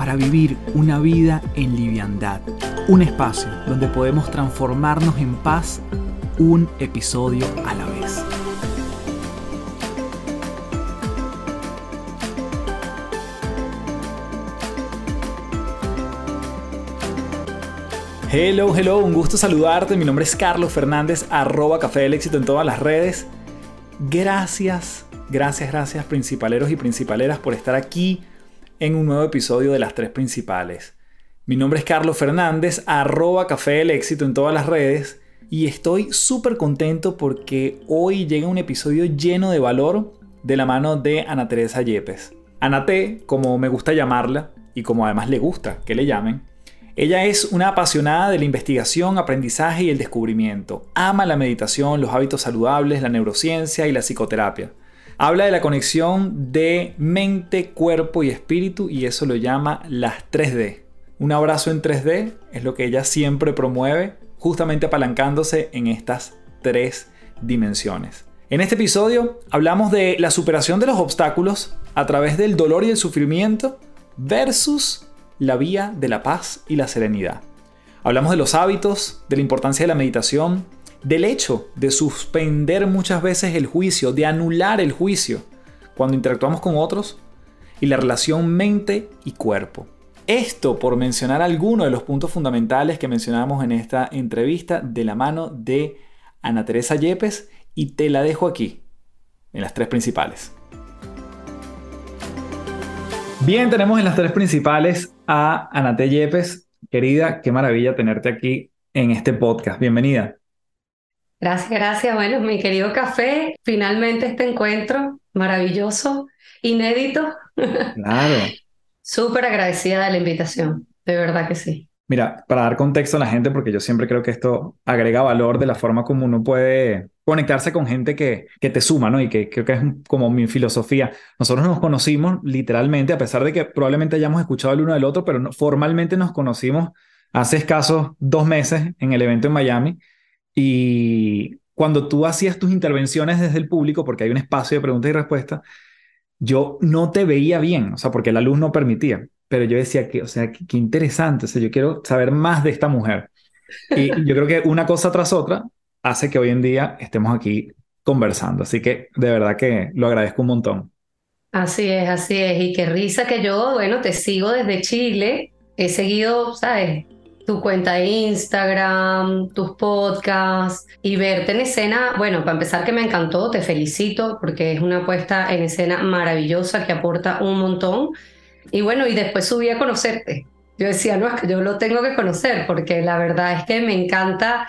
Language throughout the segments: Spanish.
para vivir una vida en liviandad. Un espacio donde podemos transformarnos en paz un episodio a la vez. Hello, hello, un gusto saludarte. Mi nombre es Carlos Fernández, arroba Café del Éxito en todas las redes. Gracias, gracias, gracias, principaleros y principaleras, por estar aquí en un nuevo episodio de Las Tres Principales. Mi nombre es Carlos Fernández, arroba Café del Éxito en todas las redes y estoy súper contento porque hoy llega un episodio lleno de valor de la mano de Ana Teresa Yepes. Ana T, como me gusta llamarla y como además le gusta que le llamen, ella es una apasionada de la investigación, aprendizaje y el descubrimiento. Ama la meditación, los hábitos saludables, la neurociencia y la psicoterapia. Habla de la conexión de mente, cuerpo y espíritu y eso lo llama las 3D. Un abrazo en 3D es lo que ella siempre promueve, justamente apalancándose en estas tres dimensiones. En este episodio hablamos de la superación de los obstáculos a través del dolor y el sufrimiento versus la vía de la paz y la serenidad. Hablamos de los hábitos, de la importancia de la meditación, del hecho de suspender muchas veces el juicio, de anular el juicio cuando interactuamos con otros y la relación mente y cuerpo. Esto por mencionar algunos de los puntos fundamentales que mencionamos en esta entrevista de la mano de Ana Teresa Yepes y te la dejo aquí, en las tres principales. Bien, tenemos en las tres principales a Ana T. Yepes. Querida, qué maravilla tenerte aquí en este podcast. Bienvenida. Gracias, gracias. Bueno, mi querido café, finalmente este encuentro maravilloso, inédito. Claro. Súper agradecida de la invitación, de verdad que sí. Mira, para dar contexto a la gente, porque yo siempre creo que esto agrega valor de la forma como uno puede conectarse con gente que, que te suma, ¿no? Y que creo que es como mi filosofía. Nosotros nos conocimos literalmente, a pesar de que probablemente hayamos escuchado el uno del otro, pero formalmente nos conocimos hace escasos dos meses en el evento en Miami. Y cuando tú hacías tus intervenciones desde el público, porque hay un espacio de preguntas y respuestas, yo no te veía bien, o sea, porque la luz no permitía, pero yo decía que, o sea, qué, interesante, o sea, yo quiero saber más de esta mujer. Y yo creo que una cosa tras otra hace que hoy en día estemos aquí conversando, así que de verdad que lo agradezco un montón. Así es, así es, y qué risa que yo, bueno, te sigo desde Chile, he seguido, ¿sabes? Tu cuenta de Instagram, tus podcasts y verte en escena, bueno, para empezar que me encantó, te felicito porque es una puesta en escena maravillosa que aporta un montón. Y bueno, y después subí a conocerte. Yo decía, no, es que yo lo tengo que conocer porque la verdad es que me encanta,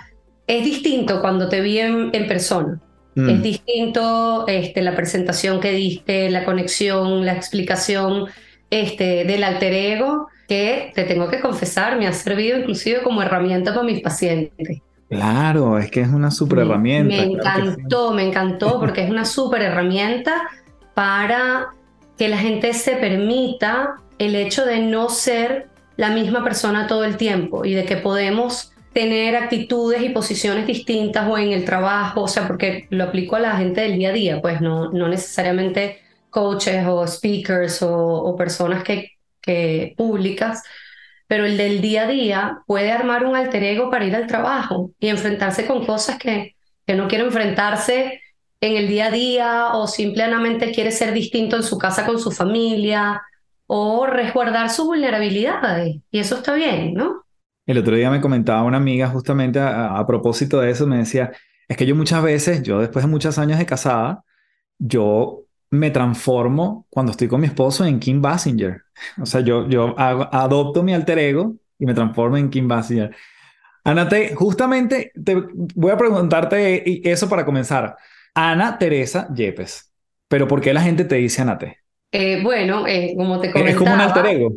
es distinto cuando te vi en, persona. Mm. Es distinto este, la presentación que diste, la conexión, la explicación este, del alter ego que te tengo que confesar, me ha servido inclusive como herramienta para mis pacientes. Claro, es que es una súper herramienta. Me encantó, me encantó porque es una súper herramienta para que la gente se permita el hecho de no ser la misma persona todo el tiempo y de que podemos tener actitudes y posiciones distintas o en el trabajo, o sea, porque lo aplico a la gente del día a día, pues no, no necesariamente coaches o speakers o, o personas que que públicas, pero el del día a día puede armar un alter ego para ir al trabajo y enfrentarse con cosas que, que no quiere enfrentarse en el día a día o simplemente quiere ser distinto en su casa con su familia o resguardar su vulnerabilidad. Y eso está bien, ¿no? El otro día me comentaba una amiga justamente a, a propósito de eso, me decía, es que yo muchas veces, yo después de muchos años de casada, yo me transformo cuando estoy con mi esposo en Kim Basinger. O sea, yo, yo adopto mi alter ego y me transformo en Kim Basinger. Ana, justamente te voy a preguntarte eso para comenzar. Ana Teresa Yepes. Pero ¿por qué la gente te dice Ana eh, bueno, eh, como te comentaba. Es como un alter ego.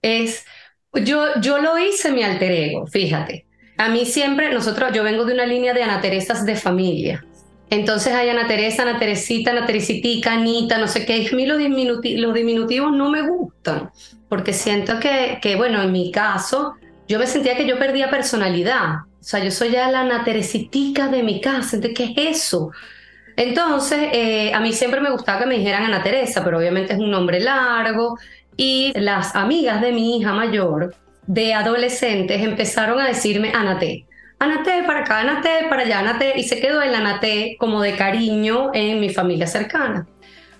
Es, yo, yo lo hice mi alter ego, fíjate. A mí siempre, nosotros, yo vengo de una línea de Ana Teresas de familia. Entonces hay Ana Teresa, Ana Teresita, Ana Teresitica, Anita, no sé qué. A mí los, diminutivos no me gustan, porque siento que, que, bueno, en mi caso, yo me sentía que yo perdía personalidad. O sea, yo soy ya la Ana Teresitica de mi casa. Entonces, ¿qué es eso? Entonces, eh, a mí siempre me gustaba que me dijeran Ana Teresa, pero obviamente es un nombre largo. Y las amigas de mi hija mayor, de adolescentes, empezaron a decirme Anate. Anate para acá, Anate para allá, Anate. Y se quedó el Anate como de cariño en mi familia cercana.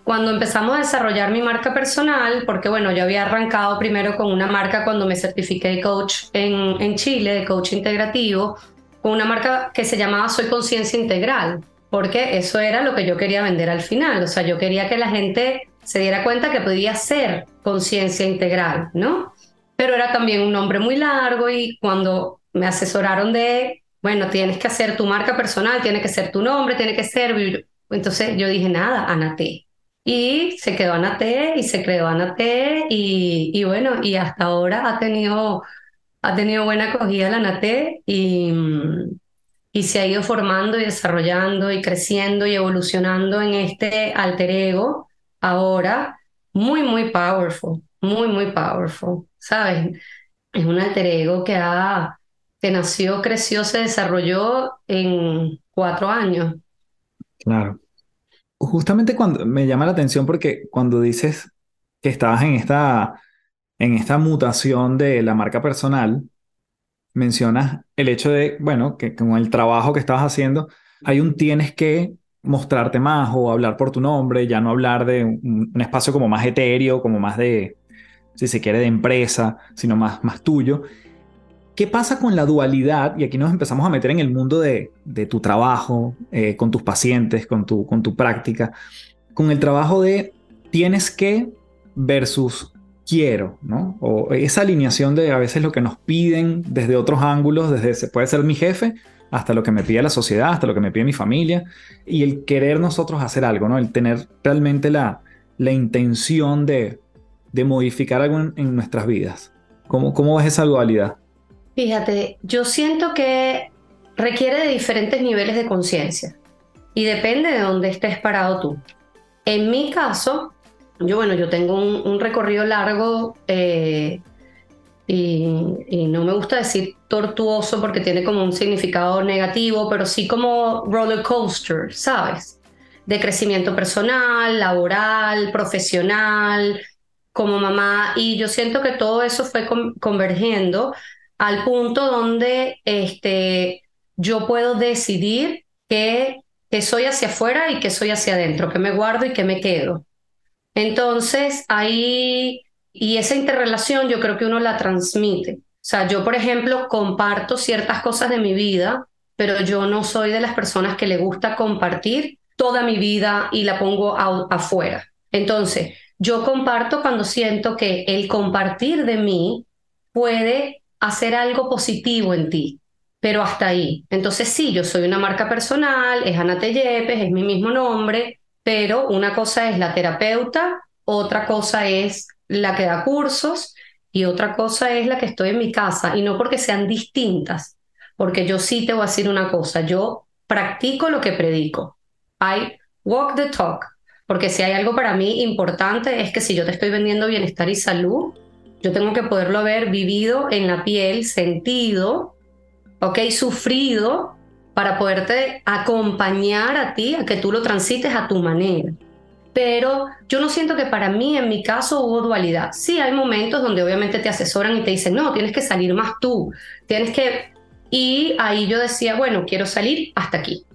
Cuando empezamos a desarrollar mi marca personal, porque bueno, yo había arrancado primero con una marca cuando me certifiqué de coach en, en Chile, de coach integrativo, con una marca que se llamaba Soy Conciencia Integral porque eso era lo que yo quería vender al final. O sea, yo quería que la gente se diera cuenta que podía ser conciencia integral, ¿no? Pero era también un nombre muy largo y cuando me asesoraron de, bueno, tienes que hacer tu marca personal, tiene que ser tu nombre, tiene que ser... Entonces yo dije, nada, Anate. Y se quedó Anate y se creó Anate y, y bueno, y hasta ahora ha tenido, ha tenido buena acogida la Anate y y se ha ido formando y desarrollando y creciendo y evolucionando en este alter ego ahora muy, muy powerful, muy, muy powerful, ¿sabes? Es un alter ego que, ha, que nació, creció, se desarrolló en cuatro años. Claro. Justamente cuando me llama la atención porque cuando dices que estabas en esta, en esta mutación de la marca personal, mencionas el hecho de, bueno, que con el trabajo que estabas haciendo, hay un tienes que mostrarte más o hablar por tu nombre, ya no hablar de un, espacio como más etéreo, como más de, si se quiere, de empresa, sino más, más tuyo. ¿Qué pasa con la dualidad? Y aquí nos empezamos a meter en el mundo de, tu trabajo, eh, con tus pacientes, con tu, práctica, con el trabajo de tienes que versus quiero, ¿no? O esa alineación de a veces lo que nos piden desde otros ángulos, desde puede ser mi jefe hasta lo que me pide la sociedad, hasta lo que me pide mi familia, y el querer nosotros hacer algo, ¿no? El tener realmente la, la intención de, de modificar algo en, nuestras vidas. ¿Cómo, ¿Cómo ves esa dualidad? Fíjate, yo siento que requiere de diferentes niveles de conciencia y depende de dónde estés parado tú. En mi caso, yo, bueno, yo tengo un, recorrido largo eh, y, no me gusta decir tortuoso porque tiene como un significado negativo, pero sí como roller coaster, ¿sabes? De crecimiento personal, laboral, profesional, como mamá. Y yo siento que todo eso fue convergiendo al punto donde este, yo puedo decidir que, que soy hacia afuera y que soy hacia adentro, que me guardo y que me quedo. Entonces, ahí, y esa interrelación yo creo que uno la transmite. O sea, yo, por ejemplo, comparto ciertas cosas de mi vida, pero yo no soy de las personas que le gusta compartir toda mi vida y la pongo afuera. Entonces, yo comparto cuando siento que el compartir de mí puede hacer algo positivo en ti, pero hasta ahí. Entonces, sí, yo soy una marca personal, es Ana Tellepes, es mi mismo nombre, pero una cosa es la terapeuta, otra cosa es la que da cursos y otra cosa es la que estoy en mi casa y no porque sean distintas, porque yo sí te voy a decir una cosa, yo practico lo que predico. I walk the talk, porque si hay algo para mí importante es que si yo te estoy vendiendo bienestar y salud, yo tengo que poderlo haber vivido en la piel, sentido, ok, sufrido para poderte acompañar a ti, a que tú lo transites a tu manera. Pero yo no siento que para mí, en mi caso, hubo dualidad. Sí, hay momentos donde obviamente te asesoran y te dicen, no, tienes que salir más tú, tienes que... Y ahí yo decía, bueno, quiero salir hasta aquí.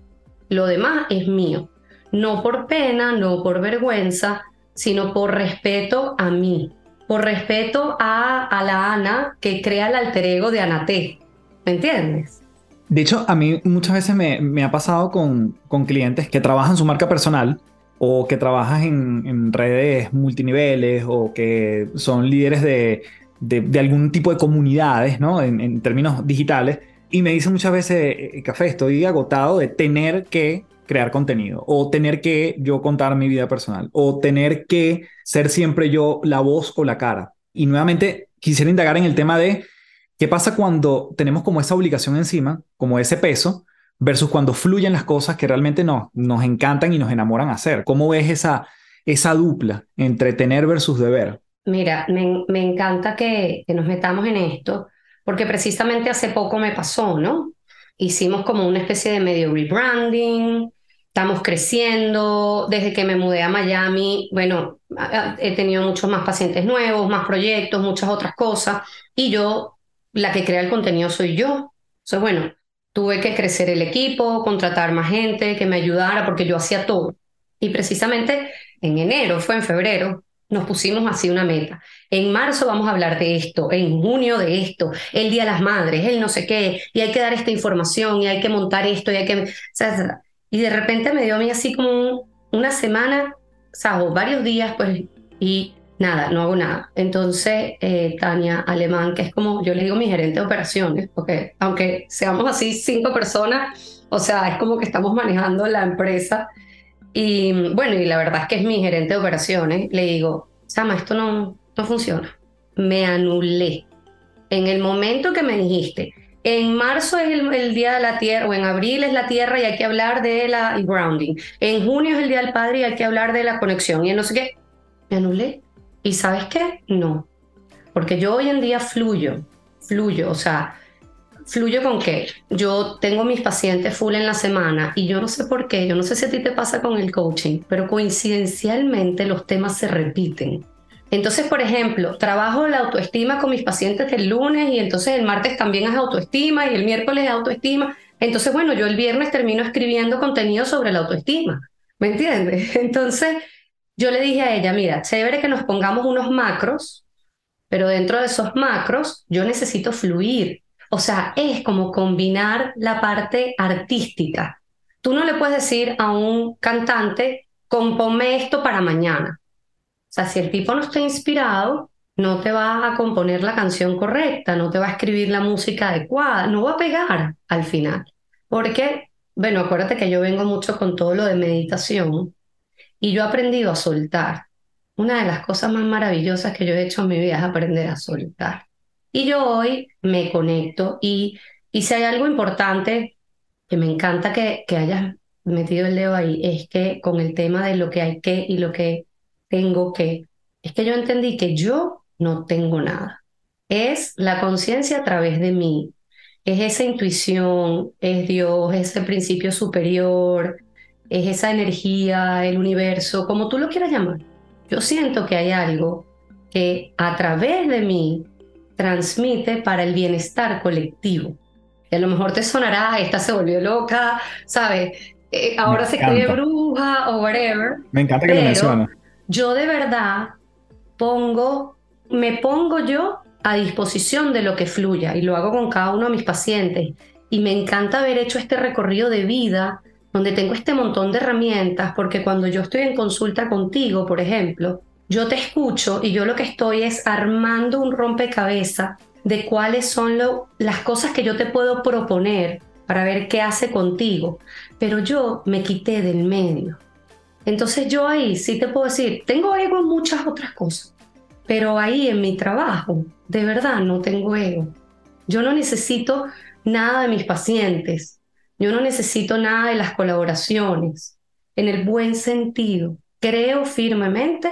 Lo demás es mío. No por pena, no por vergüenza, sino por respeto a mí, por respeto a, la Ana que crea el alter ego de Anate. ¿Me entiendes? De hecho, a mí muchas veces me, ha pasado con, clientes que trabajan su marca personal o que trabajan en, redes multiniveles o que son líderes de, algún tipo de comunidades, ¿no? En, términos digitales. Y me dicen muchas veces, eh, Café, estoy agotado de tener que crear contenido o tener que yo contar mi vida personal o tener que ser siempre yo la voz o la cara. Y nuevamente quisiera indagar en el tema de ¿Qué pasa cuando tenemos como esa obligación encima, como ese peso, versus cuando fluyen las cosas que realmente no, nos encantan y nos enamoran hacer? ¿Cómo ves esa, esa dupla entre tener versus deber? Mira, me, me encanta que, que nos metamos en esto, porque precisamente hace poco me pasó, ¿no? Hicimos como una especie de medio rebranding, estamos creciendo, desde que me mudé a Miami, bueno, he tenido muchos más pacientes nuevos, más proyectos, muchas otras cosas, y yo, la que crea el contenido soy yo. Entonces, bueno, tuve que crecer el equipo, contratar más gente que me ayudara, porque yo hacía todo. Y precisamente en enero, fue en febrero, nos pusimos así una meta. En marzo vamos a hablar de esto, en junio de esto, el Día de las Madres, el no sé qué, y hay que dar esta información, y hay que montar esto, y hay que... Y de repente me dio a mí así como una semana, o varios días, pues, y nada, no hago nada. Entonces, eh, Tania Alemán, que es como yo le digo mi gerente de operaciones, porque aunque seamos así cinco personas, o sea, es como que estamos manejando la empresa. Y bueno, y la verdad es que es mi gerente de operaciones. Le digo, Sama, esto no, no funciona. Me anulé. En el momento que me dijiste, en marzo es el, Día de la Tierra, o en abril es la Tierra y hay que hablar de la grounding. En junio es el Día del Padre y hay que hablar de la conexión. Y no sé qué, me anulé. ¿Y sabes qué? No. Porque yo hoy en día fluyo, fluyo, o sea, fluyo con qué? Yo tengo mis pacientes full en la semana y yo no sé por qué, yo no sé si a ti te pasa con el coaching, pero coincidencialmente los temas se repiten. Entonces, por ejemplo, trabajo la autoestima con mis pacientes el lunes y entonces el martes también es autoestima y el miércoles es autoestima. Entonces, bueno, yo el viernes termino escribiendo contenido sobre la autoestima. ¿Me entiendes? Entonces, yo le dije a ella, mira, chévere que nos pongamos unos macros, pero dentro de esos macros yo necesito fluir. O sea, es como combinar la parte artística. Tú no le puedes decir a un cantante, compónme esto para mañana sea, si el tipo no está inspirado, no te va a componer la canción correcta, no te va a escribir la música adecuada, no va a pegar al final. Porque, bueno, acuérdate que yo vengo mucho con todo lo de meditación y yo he aprendido a soltar. Una de las cosas más maravillosas que yo he hecho en mi vida es aprender a soltar. Y yo hoy me conecto y, y si hay algo importante que me encanta que, que hayas metido el dedo ahí, es que con el tema de lo que hay que y lo que tengo que, es que yo entendí que yo no tengo nada. Es la conciencia a través de mí, es esa intuición, es Dios, es ese principio superior, es esa energía, el universo, como tú lo quieras llamar. Yo siento que hay algo que a través de mí transmite para el bienestar colectivo. Y a lo mejor te sonará, esta se volvió loca, ¿sabes? Eh, ahora se cree bruja o whatever. Me encanta que lo menciones yo de verdad pongo, me pongo yo a disposición de lo que fluya y lo hago con cada uno de mis pacientes. Y me encanta haber hecho este recorrido de vida donde tengo este montón de herramientas, porque cuando yo estoy en consulta contigo, por ejemplo, yo te escucho y yo lo que estoy es armando un rompecabezas de cuáles son las cosas que yo te puedo proponer para ver qué hace contigo. Pero yo me quité del medio. Entonces yo ahí sí te puedo decir, tengo ego en muchas otras cosas, pero ahí en mi trabajo, de verdad no tengo ego. Yo no necesito nada de mis pacientes, yo no necesito nada de las colaboraciones, en el buen sentido. Creo firmemente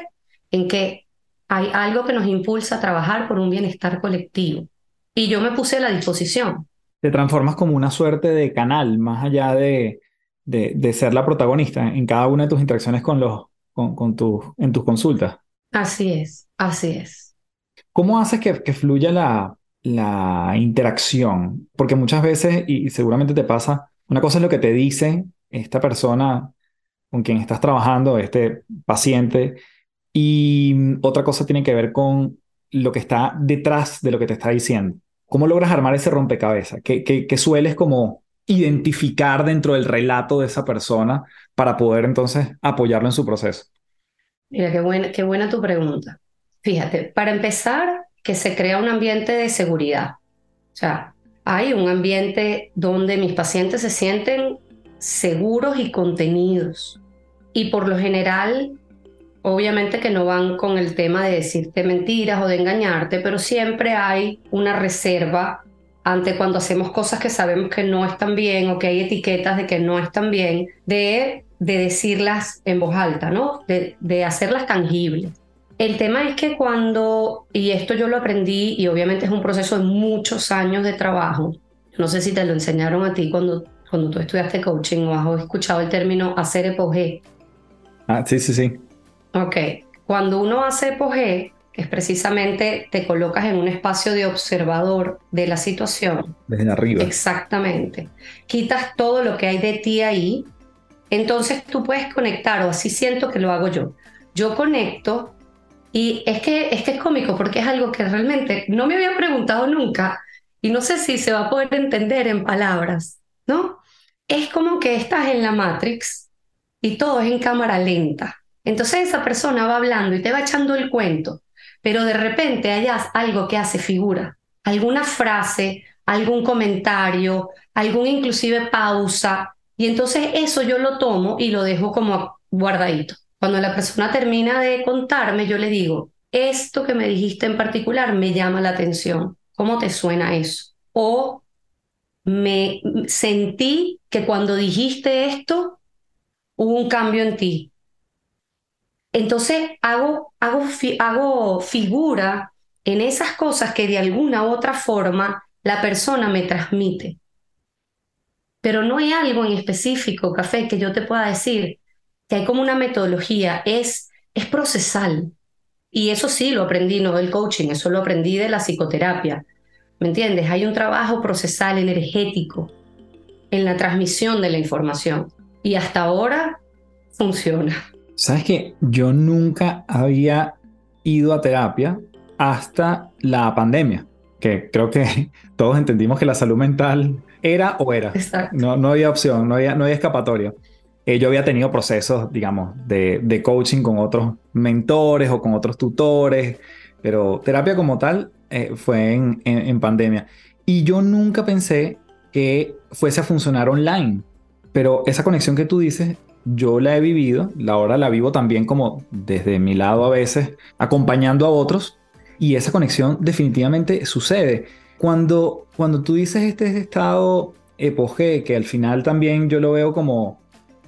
en que hay algo que nos impulsa a trabajar por un bienestar colectivo. Y yo me puse a la disposición. Te transformas como una suerte de canal, más allá de, de, ser la protagonista en cada una de tus interacciones con los, con, con en tus consultas. Así es, así es. ¿Cómo haces que, que fluya la, la interacción? Porque muchas veces, y seguramente te pasa, una cosa es lo que te dice esta persona con quien estás trabajando, este paciente, y otra cosa tiene que ver con lo que está detrás de lo que te está diciendo. ¿Cómo logras armar ese rompecabezas? ¿Qué, qué, qué sueles como identificar dentro del relato de esa persona para poder entonces apoyarlo en su proceso? Mira, qué buena, qué buena tu pregunta. Fíjate, para empezar, que se crea un ambiente de seguridad. O sea, hay un ambiente donde mis pacientes se sienten seguros y contenidos. Y por lo general, obviamente que no van con el tema de decirte mentiras o de engañarte, pero siempre hay una reserva ante cuando hacemos cosas que sabemos que no están bien o que hay etiquetas de que no están bien, de, de decirlas en voz alta, ¿no? De, de hacerlas tangibles. El tema es que cuando, y esto yo lo aprendí y obviamente es un proceso de muchos años de trabajo, no sé si te lo enseñaron a ti cuando, cuando tú estudiaste coaching o has escuchado el término hacer epogé. Ah, sí, sí, sí. Ok, cuando uno hace epogé, que es precisamente te colocas en un espacio de observador de la situación. Desde arriba. Exactamente. Quitas todo lo que hay de ti ahí, entonces tú puedes conectar, o así siento que lo hago yo. Yo conecto y es que, es que es cómico porque es algo que realmente no me habían preguntado nunca y no sé si se va a poder entender en palabras, ¿no? Es como que estás en la Matrix y todo es en cámara lenta. Entonces esa persona va hablando y te va echando el cuento, pero de repente hayas algo que hace figura, alguna frase, algún comentario, algún inclusive pausa, y entonces eso yo lo tomo y lo dejo como guardadito. Cuando la persona termina de contarme, yo le digo, esto que me dijiste en particular me llama la atención. ¿Cómo te suena eso? O me sentí que cuando dijiste esto, hubo un cambio en ti. Entonces hago, hago, hago figura en esas cosas que de alguna otra forma la persona me transmite. Pero no hay algo en específico, Café, que yo te pueda decir, que hay como una metodología, es, es procesal. Y eso sí lo aprendí, no del coaching, eso lo aprendí de la psicoterapia. ¿Me entiendes? Hay un trabajo procesal energético en la transmisión de la información. Y hasta ahora funciona. Sabes que yo nunca había ido a terapia hasta la pandemia, que creo que todos entendimos que la salud mental era o era. No, no había opción, no había, no había escapatoria. Eh, yo había tenido procesos, digamos, de, de, coaching con otros mentores o con otros tutores, pero terapia como tal eh, fue en, en, pandemia. Y yo nunca pensé que fuese a funcionar online, pero esa conexión que tú dices, yo la he vivido, ahora la vivo también como desde mi lado a veces, acompañando a otros, y esa conexión definitivamente sucede. Cuando, cuando tú dices este estado epogé, que al final también yo lo veo como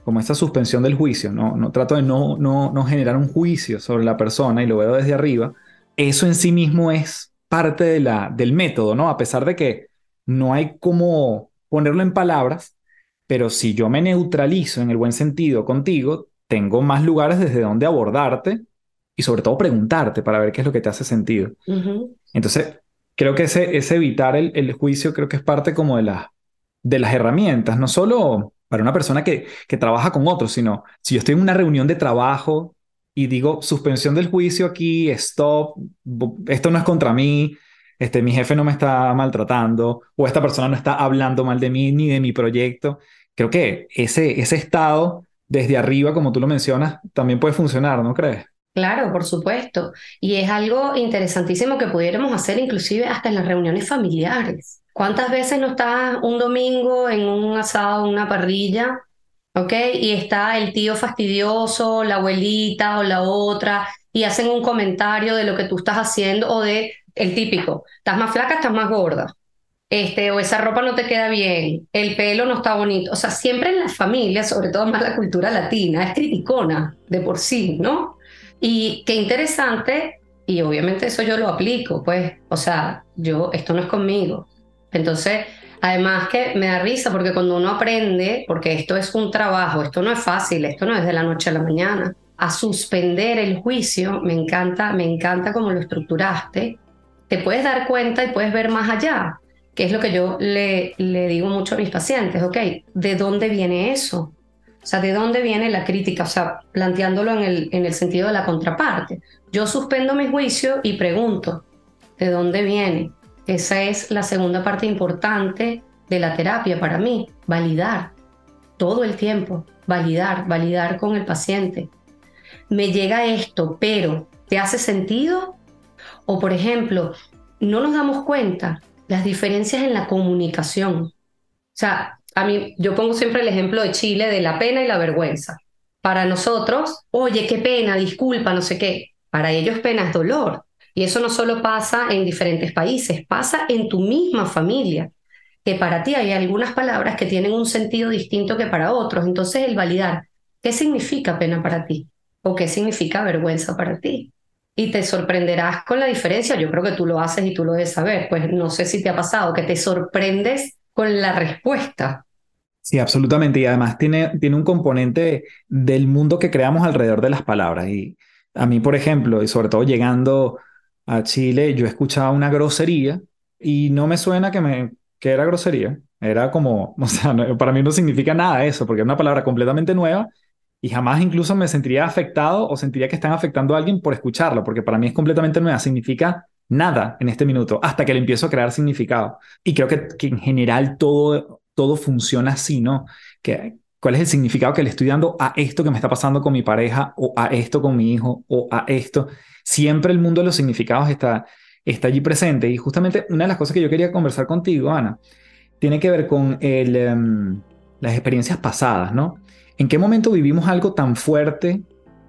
como esa suspensión del juicio, no, no trato de no, no, no generar un juicio sobre la persona y lo veo desde arriba, eso en sí mismo es parte de la, del método, ¿no? A pesar de que no hay como ponerlo en palabras, pero si yo me neutralizo en el buen sentido contigo, tengo más lugares desde donde abordarte y sobre todo preguntarte para ver qué es lo que te hace sentido. Entonces, creo que ese, ese evitar el, el, juicio creo que es parte como de, la, de las herramientas, no solo para una persona que, que trabaja con otros, sino si yo estoy en una reunión de trabajo y digo suspensión del juicio aquí, stop, esto no es contra mí, este, mi jefe no me está maltratando o esta persona no está hablando mal de mí ni de mi proyecto. Creo que ese, ese estado desde arriba, como tú lo mencionas, también puede funcionar, ¿no crees? Claro, por supuesto. Y es algo interesantísimo que pudiéramos hacer inclusive hasta en las reuniones familiares. ¿Cuántas veces no estás un domingo en un asado, una parrilla, ¿ok? Y está el tío fastidioso, la abuelita o la otra, y hacen un comentario de lo que tú estás haciendo o de el típico, estás más flaca, estás más gorda. Este, o esa ropa no te queda bien, el pelo no está bonito. O sea, siempre en las familias, sobre todo más la cultura latina, es criticona de por sí, ¿no? Y qué interesante, y obviamente eso yo lo aplico, pues, o sea, yo, esto no es conmigo, entonces, además que me da risa porque cuando uno aprende, porque esto es un trabajo, esto no es fácil, esto no es de la noche a la mañana, a suspender el juicio, me encanta, me encanta cómo lo estructuraste, te puedes dar cuenta y puedes ver más allá, que es lo que yo le, digo mucho a mis pacientes, ok, ¿de dónde viene eso? O sea, ¿de dónde viene la crítica? O sea, planteándolo en el, en el sentido de la contraparte. Yo suspendo mi juicio y pregunto, ¿de dónde viene? Esa es la segunda parte importante de la terapia para mí, validar todo el tiempo, validar, validar con el paciente. Me llega esto, pero ¿te hace sentido? O por ejemplo, no nos damos cuenta las diferencias en la comunicación. O sea, a mí yo pongo siempre el ejemplo de Chile de la pena y la vergüenza. para nosotros, oye, qué pena, disculpa, no sé qué. Para ellos pena es dolor. Y eso no solo pasa en diferentes países, pasa en tu misma familia, que para ti hay algunas palabras que tienen un sentido distinto que para otros. Entonces el validar, ¿qué significa pena para ti? ¿O qué significa vergüenza para ti? Y te sorprenderás con la diferencia. Yo creo que tú lo haces y tú lo debes saber. Pues no sé si te ha pasado, que te sorprendes con la respuesta. Sí, absolutamente. Y además tiene, tiene un componente del mundo que creamos alrededor de las palabras. Y a mí, por ejemplo, y sobre todo llegando a Chile, yo escuchaba una grosería y no me suena que, me, que era grosería. Era como, o sea, para mí no significa nada eso, porque es una palabra completamente nueva y jamás incluso me sentiría afectado o sentiría que están afectando a alguien por escucharlo, porque para mí es completamente nueva. Significa nada en este minuto hasta que le empiezo a crear significado. Y creo que, en general todo todo funciona así, ¿no? Que, ¿Cuál es el significado que le estoy dando a esto que me está pasando con mi pareja o a esto con mi hijo o a esto? Siempre el mundo de los significados está, está allí presente. Y justamente una de las cosas que yo quería conversar contigo, Ana, tiene que ver con el, em, las experiencias pasadas, ¿no? ¿En qué momento vivimos algo tan fuerte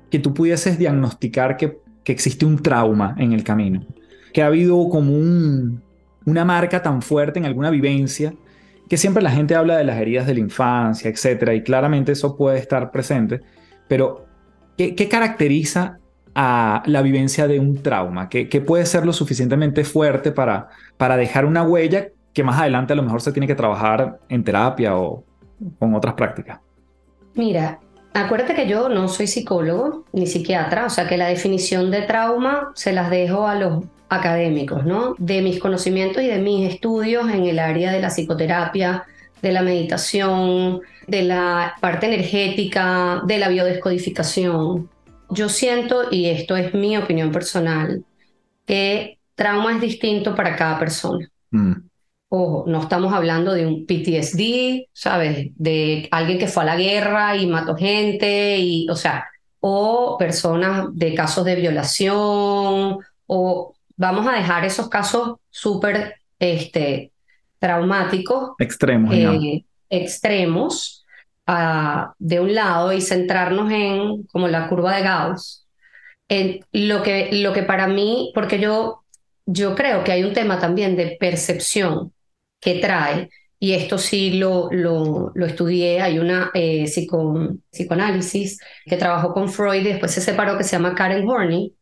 que tú pudieses diagnosticar que, existe un trauma en el camino? Que ha habido como un, una marca tan fuerte en alguna vivencia que siempre la gente habla de las heridas de la infancia, etcétera, y claramente eso puede estar presente, pero ¿qué, caracteriza a la vivencia de un trauma? ¿Qué, puede ser lo suficientemente fuerte para dejar una huella que más adelante a lo mejor se tiene que trabajar en terapia o con otras prácticas? Mira, acuérdate que yo no soy psicólogo ni psiquiatra, o sea que la definición de trauma se las dejo a los académicos, ¿no? De mis conocimientos y de mis estudios en el área de la psicoterapia, de la meditación, de la parte energética, de la biodescodificación. Yo siento, y esto es mi opinión personal, que trauma es distinto para cada persona. Mm. Ojo, no estamos hablando de un PTSD, ¿sabes? De alguien que fue a la guerra y mató gente, y, o sea, o personas de casos de violación, o vamos a dejar esos casos súper este, traumáticos. Extremos. Eh, extremos ah, de un lado y centrarnos en como la curva de Gauss. En lo, que, lo que para mí, porque yo, yo creo que hay un tema también de percepción que trae, y esto sí lo, lo, lo estudié, hay una eh, psicoanálisis que trabajó con Freud y después se separó que se llama Karen Horney,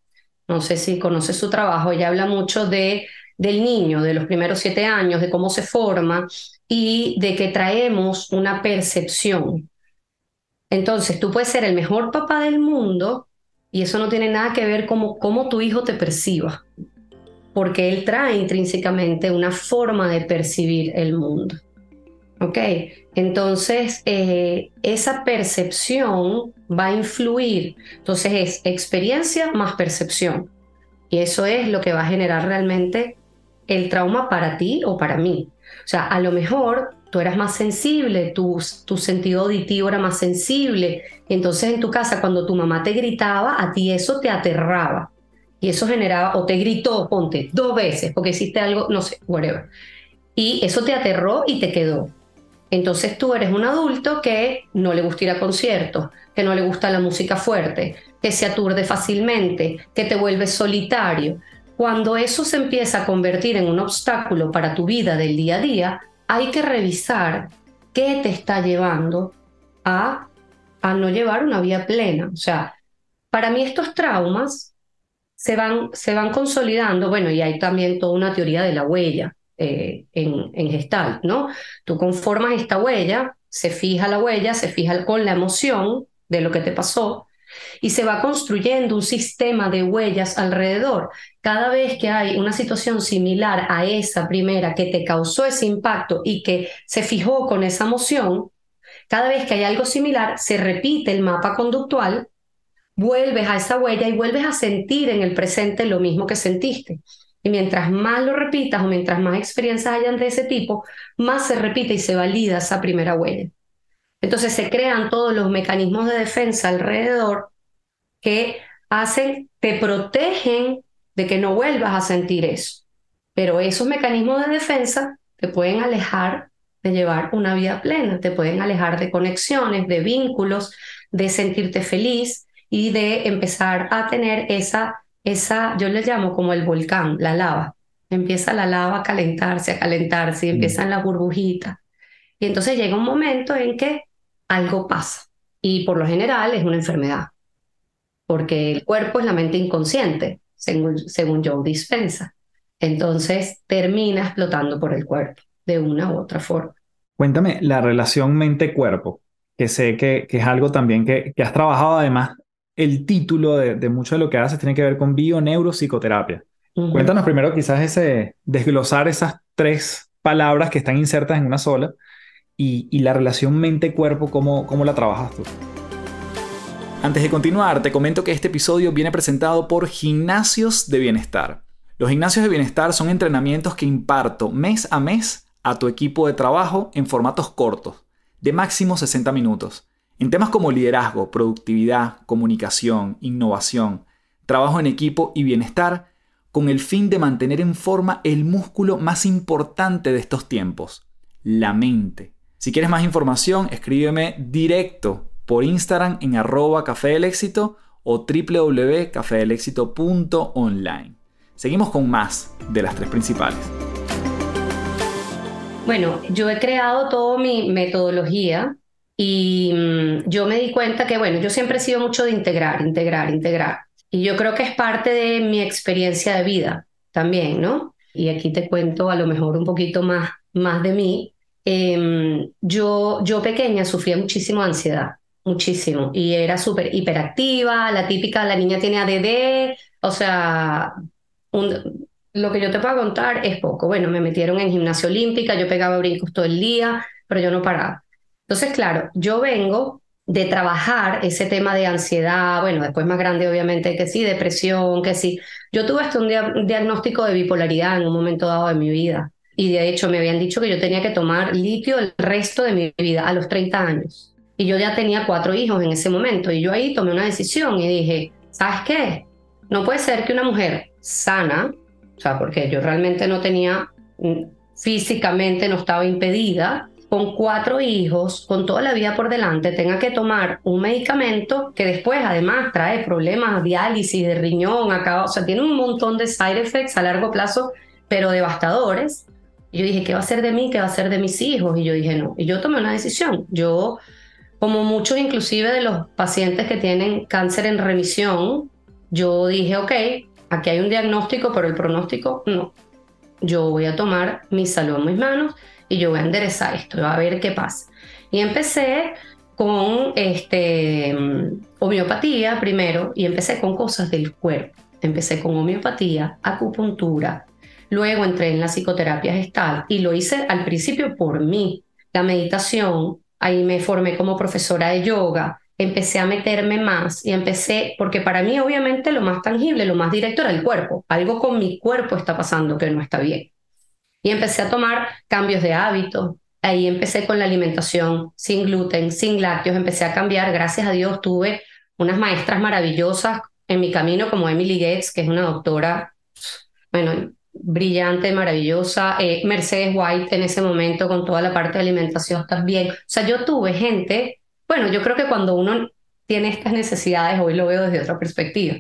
no sé si conoces su trabajo, ella habla mucho de, del niño, de los primeros siete años, de cómo se forma y de que traemos una percepción. Entonces, tú puedes ser el mejor papá del mundo y eso no tiene nada que ver con cómo tu hijo te perciba, porque él trae intrínsecamente una forma de percibir el mundo. ¿Ok? Entonces, eh, esa percepción va a influir. Entonces es experiencia más percepción. Y eso es lo que va a generar realmente el trauma para ti o para mí. O sea, a lo mejor tú eras más sensible, tu, tu sentido auditivo era más sensible. entonces en tu casa, cuando tu mamá te gritaba, a ti eso te aterraba. Y eso generaba, o te gritó, ponte, dos veces, porque hiciste algo, no sé, whatever. Y eso te aterró y te quedó. Entonces tú eres un adulto que no le gusta ir a conciertos, que no le gusta la música fuerte, que se aturde fácilmente, que te vuelves solitario. Cuando eso se empieza a convertir en un obstáculo para tu vida del día a día, hay que revisar qué te está llevando a, a no llevar una vida plena. O sea, para mí estos traumas se van, se van consolidando, bueno, y hay también toda una teoría de la huella eh, en, en Gestalt, ¿no? Tú conformas esta huella, se fija la huella, se fija con la emoción de lo que te pasó y se va construyendo un sistema de huellas alrededor. Cada vez que hay una situación similar a esa primera que te causó ese impacto y que se fijó con esa emoción, cada vez que hay algo similar, se repite el mapa conductual, vuelves a esa huella y vuelves a sentir en el presente lo mismo que sentiste. Y mientras más lo repitas o mientras más experiencias hayan de ese tipo, más se repite y se valida esa primera huella. Entonces se crean todos los mecanismos de defensa alrededor que hacen, te protegen de que no vuelvas a sentir eso. Pero esos mecanismos de defensa te pueden alejar de llevar una vida plena, te pueden alejar de conexiones, de vínculos, de sentirte feliz y de empezar a tener esa, esa, yo le llamo como el volcán, la lava. Empieza la lava a calentarse, a calentarse y mm. empiezan las burbujitas. Y entonces llega un momento en que algo pasa. Y por lo general es una enfermedad. Porque el cuerpo es la mente inconsciente, según, según Joe Dispensa. Entonces termina explotando por el cuerpo de una u otra forma. Cuéntame la relación mente-cuerpo, que sé que, que, es algo también que, que has trabajado además. El título de, de, mucho de lo que haces tiene que ver con bio-neuropsicoterapia. Cuéntanos primero quizás ese, desglosar esas tres palabras que están insertas en una sola y, y la relación mente-cuerpo, ¿cómo, ¿cómo la trabajas tú? Antes de continuar, te comento que este episodio viene presentado por Gimnasios de Bienestar. Los gimnasios de bienestar son entrenamientos que imparto mes a mes a tu equipo de trabajo en formatos cortos, de máximo 60 minutos, en temas como liderazgo, productividad, comunicación, innovación, trabajo en equipo y bienestar, con el fin de mantener en forma el músculo más importante de estos tiempos, la mente. Si quieres más información, escríbeme directo por Instagram en arroba café del éxito o www.cafedelexito.online. Seguimos con más de las tres principales. Bueno, yo he creado toda mi metodología y mm, yo me di cuenta que, bueno, yo siempre he sido mucho de integrar, integrar, integrar. Y yo creo que es parte de mi experiencia de vida también, ¿no? Y aquí te cuento a lo mejor un poquito más, más de mí. Em, yo, yo pequeña sufría muchísimo ansiedad, muchísimo. Y era súper hiperactiva, la típica, la niña tiene ADD, o sea, lo que yo te puedo contar es poco. Bueno, me metieron en gimnasia olímpica, yo pegaba brincos todo el día, pero yo no paraba. Entonces, claro, yo vengo de trabajar ese tema de ansiedad, bueno, después más grande obviamente que sí, depresión, que sí. Yo tuve hasta un, diagnóstico de bipolaridad en un momento dado de mi vida y de hecho me habían dicho que yo tenía que tomar litio el resto de mi vida a los 30 años. Y yo ya tenía cuatro hijos en ese momento y yo ahí tomé una decisión y dije, ¿sabes qué? No puede ser que una mujer sana, o sea, porque yo realmente no tenía, mm, físicamente no estaba impedida, con cuatro hijos, con toda la vida por delante, tenga que tomar un medicamento que después además trae problemas, diálisis de riñón, acá, o sea, tiene un montón de side effects a largo plazo, pero devastadores. Y yo dije, ¿qué va a ser de mí? ¿Qué va a ser de mis hijos? Y yo dije, no. Y yo tomé una decisión. Yo, como muchos inclusive de los pacientes que tienen cáncer en remisión, yo dije, ok, aquí hay un diagnóstico, pero el pronóstico no. Yo voy a tomar mi salud en mis manos y yo voy a enderezar esto, a ver qué pasa. Y empecé con este, homeopatía primero y empecé con cosas del cuerpo. Empecé con homeopatía, acupuntura, luego entré en la psicoterapia gestal y lo hice al principio por mí. La meditación, ahí me formé como profesora de yoga, empecé a meterme más y empecé, porque para mí obviamente lo más tangible, lo más directo era el cuerpo. Algo con mi cuerpo está pasando que no está bien. Y empecé a tomar cambios de hábito. Ahí empecé con la alimentación sin gluten, sin lácteos, empecé a cambiar. Gracias a Dios tuve unas maestras maravillosas en mi camino como Emily Gates, que es una doctora, bueno, brillante, maravillosa, eh, Mercedes White en ese momento con toda la parte de alimentación también. O sea, yo tuve gente bueno, yo creo que cuando uno tiene estas necesidades, hoy lo veo desde otra perspectiva.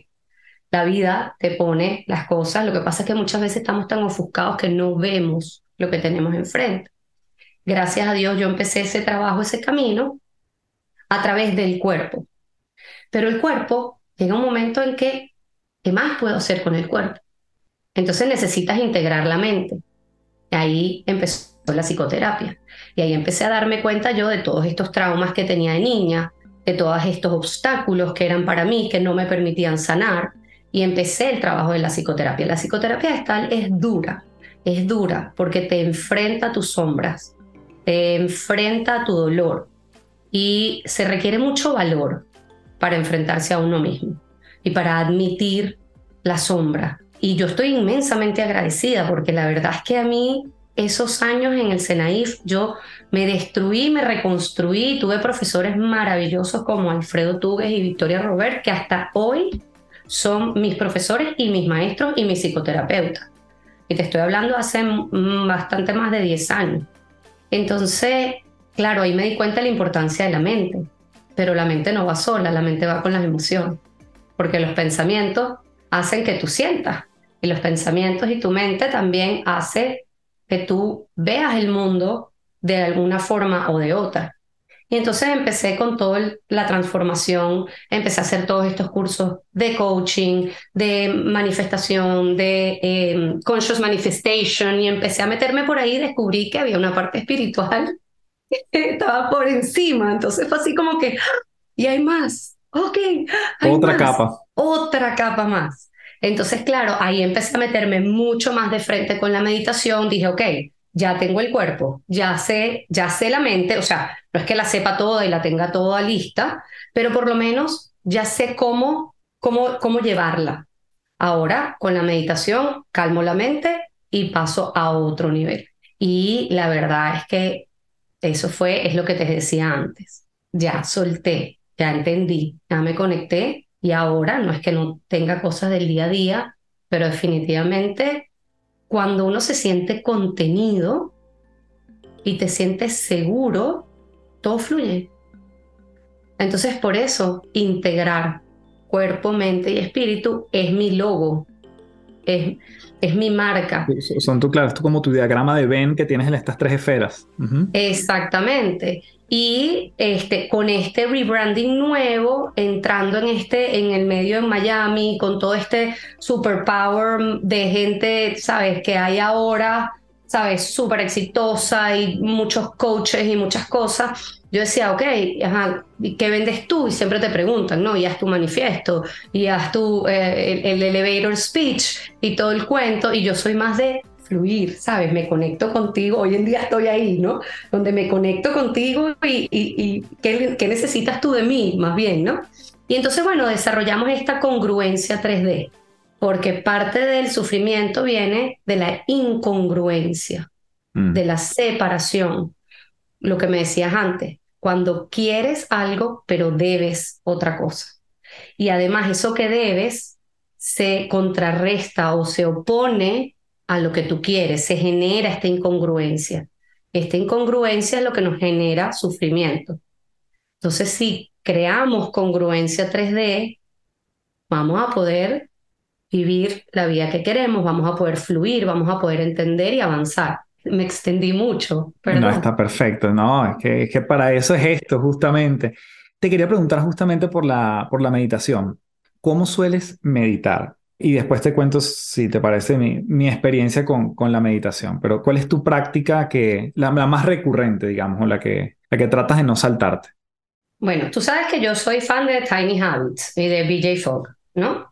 La vida te pone las cosas, lo que pasa es que muchas veces estamos tan ofuscados que no vemos lo que tenemos enfrente. Gracias a Dios yo empecé ese trabajo, ese camino, a través del cuerpo. Pero el cuerpo llega un momento en que, ¿qué más puedo hacer con el cuerpo? Entonces necesitas integrar la mente. Y ahí empezó la psicoterapia. Y ahí empecé a darme cuenta yo de todos estos traumas que tenía de niña, de todos estos obstáculos que eran para mí, que no me permitían sanar. Y empecé el trabajo de la psicoterapia. La psicoterapia gestal es dura, es dura porque te enfrenta a tus sombras, te enfrenta a tu dolor y se requiere mucho valor para enfrentarse a uno mismo y para admitir la sombra. Y yo estoy inmensamente agradecida porque la verdad es que a mí esos años en el Senaif, yo me destruí, me reconstruí, tuve profesores maravillosos como Alfredo Tugues y Victoria Robert, que hasta hoy son mis profesores y mis maestros y mis psicoterapeutas. Y te estoy hablando hace bastante más de 10 años. Entonces, claro, ahí me di cuenta de la importancia de la mente. pero la mente no va sola, la mente va con las emociones, porque los pensamientos hacen que tú sientas y los pensamientos y tu mente también hace que tú veas el mundo de alguna forma o de otra. Y entonces empecé con toda la transformación, empecé a hacer todos estos cursos de coaching, de manifestación, de em, conscious manifestation, y empecé a meterme por ahí y descubrí que había una parte espiritual que estaba por encima. Entonces fue así como que, ¡ah! y hay más, ok. Otra capa. Otra capa más. Entonces, claro, ahí empecé a meterme mucho más de frente con la meditación. Dije, ok, ya tengo el cuerpo, ya sé, ya sé la mente, o sea, no es que la sepa toda y la tenga toda lista, pero por lo menos ya sé cómo, cómo, cómo llevarla. Ahora, con la meditación, calmo la mente y paso a otro nivel. Y la verdad es que eso fue, es lo que te decía antes. Ya solté, ya entendí, ya me conecté y ahora no es que no tenga cosas del día a día, pero definitivamente cuando uno se siente contenido y te sientes seguro, todo fluye. Entonces por eso integrar cuerpo, mente y espíritu es mi logo, es, es mi marca. Son tú, claro, es como tu diagrama de Venn que tienes en estas tres esferas. Exactamente. Y este, con este rebranding nuevo, entrando en, este, en el medio en Miami, con todo este superpower de gente, ¿sabes?, que hay ahora, ¿sabes?, súper exitosa y muchos coaches y muchas cosas. Yo decía, ok, ajá, ¿qué vendes tú? Y siempre te preguntan, ¿no? Y haz tu manifiesto, y haz tu, eh, el elevator speech y todo el cuento. Y yo soy más de fluir, ¿sabes? Me conecto contigo, hoy en día estoy ahí, ¿no? Donde me conecto contigo y, y, ¿qué, ¿qué, necesitas tú de mí, más bien, ¿no? Y entonces, bueno, desarrollamos esta congruencia 3D, porque parte del sufrimiento viene de la incongruencia, mm. de la separación, lo que me decías antes, cuando quieres algo, pero debes otra cosa. Y además eso que debes se contrarresta o se opone a lo que tú quieres, se genera esta incongruencia. Esta incongruencia es lo que nos genera sufrimiento. Entonces, si creamos congruencia 3D, vamos a poder vivir la vida que queremos, vamos a poder fluir, vamos a poder entender y avanzar. Me extendí mucho. No, está perfecto, no, es que, es que para eso es esto, justamente. Te quería preguntar justamente por la, por la meditación. ¿Cómo sueles meditar? Y después te cuento, si te parece, mi, mi experiencia con, con, la meditación. Pero ¿cuál es tu práctica que, la, más recurrente, digamos, la que, la que tratas de no saltarte? Bueno, tú sabes que yo soy fan de Tiny Habits y de BJ Fogg, ¿no?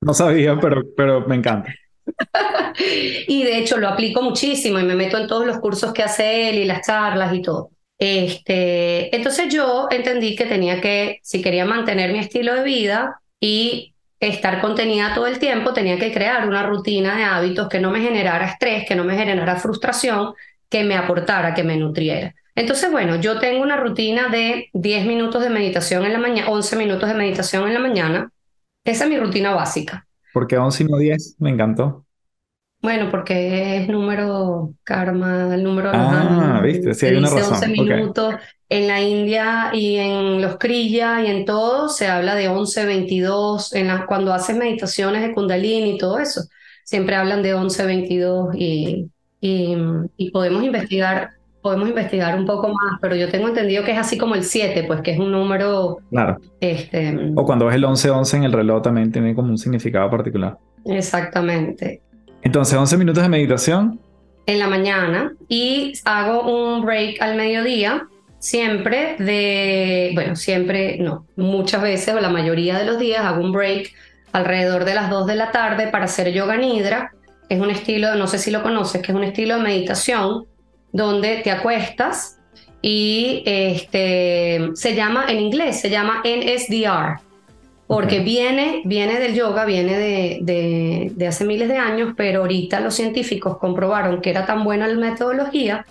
No sabía, pero, pero me encanta. y de hecho lo aplico muchísimo y me meto en todos los cursos que hace él y las charlas y todo. Este, entonces yo entendí que tenía que, si quería mantener mi estilo de vida y estar contenida todo el tiempo, tenía que crear una rutina de hábitos que no me generara estrés, que no me generara frustración, que me aportara, que me nutriera. Entonces, bueno, yo tengo una rutina de 10 minutos de meditación en la mañana, 11 minutos de meditación en la mañana. Esa es mi rutina básica. ¿Por qué 11 y no 10? Me encantó. Bueno, porque es número karma, el número Ah, viste, sí hay una razón. 11 minutos. En la India y en los Kriya y en todo se habla de 11, 22. En la, cuando haces meditaciones de Kundalini y todo eso, siempre hablan de 11, 22 y, y, y podemos investigar podemos investigar un poco más, pero yo tengo entendido que es así como el 7, pues que es un número... Claro. Este, o cuando ves el 11-11 en el reloj también tiene como un significado particular. Exactamente. Entonces, 11 minutos de meditación. En la mañana y hago un break al mediodía, siempre de, bueno, siempre no, muchas veces o la mayoría de los días hago un break alrededor de las 2 de la tarde para hacer yoga nidra. Es un estilo, no sé si lo conoces, que es un estilo de meditación donde te acuestas y este, se llama, en inglés, se llama NSDR, porque viene, viene del yoga, viene de, de, hace miles de años, pero ahorita los científicos comprobaron que era tan buena la metodología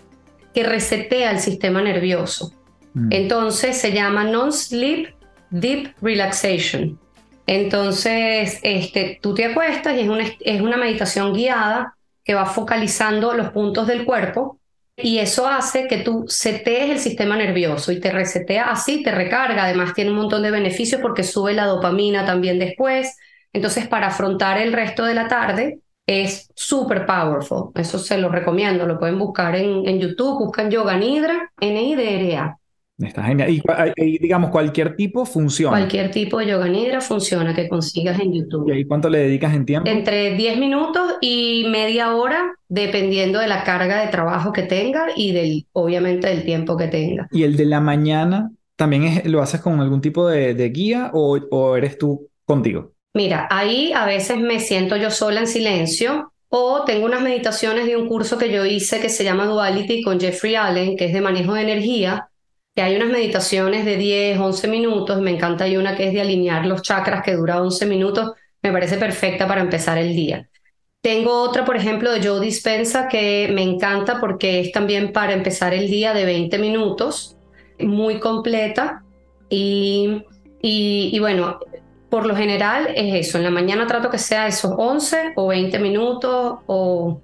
que resetea el sistema nervioso. Mm. Entonces se llama Non-Sleep Deep Relaxation. Entonces, este, tú te acuestas y es una, es una meditación guiada que va focalizando los puntos del cuerpo Y eso hace que tú setees el sistema nervioso y te resetea así, te recarga. Además tiene un montón de beneficios porque sube la dopamina también después. Entonces, para afrontar el resto de la tarde, es súper powerful. Eso se lo recomiendo. Lo pueden buscar en, en YouTube. Buscan Yoga Nidra, N-I-D-R-A. Está genial. Y, digamos, cualquier tipo funciona. Cualquier tipo de yoga nidra funciona que consigas en YouTube. ¿Y cuánto le dedicas en tiempo? Entre 10 minutos y media hora, dependiendo de la carga de trabajo que tenga y del, obviamente, del tiempo que tenga. ¿Y el de la mañana también es, lo haces con algún tipo de, de guía o, o eres tú contigo? Mira, ahí a veces me siento yo sola en silencio o tengo unas meditaciones de un curso que yo hice que se llama Duality con Jeffrey Allen, que es de manejo de energía, que hay unas meditaciones de 10, 11 minutos. Me encanta, hay una que es de alinear los chakras que dura 11 minutos. Me parece perfecta para empezar el día. Tengo otra, por ejemplo, de Joe Dispensa que me encanta porque es también para empezar el día de 20 minutos, muy completa. Y, y, y bueno, por lo general es eso. En la mañana trato que sea esos 11 o 20 minutos o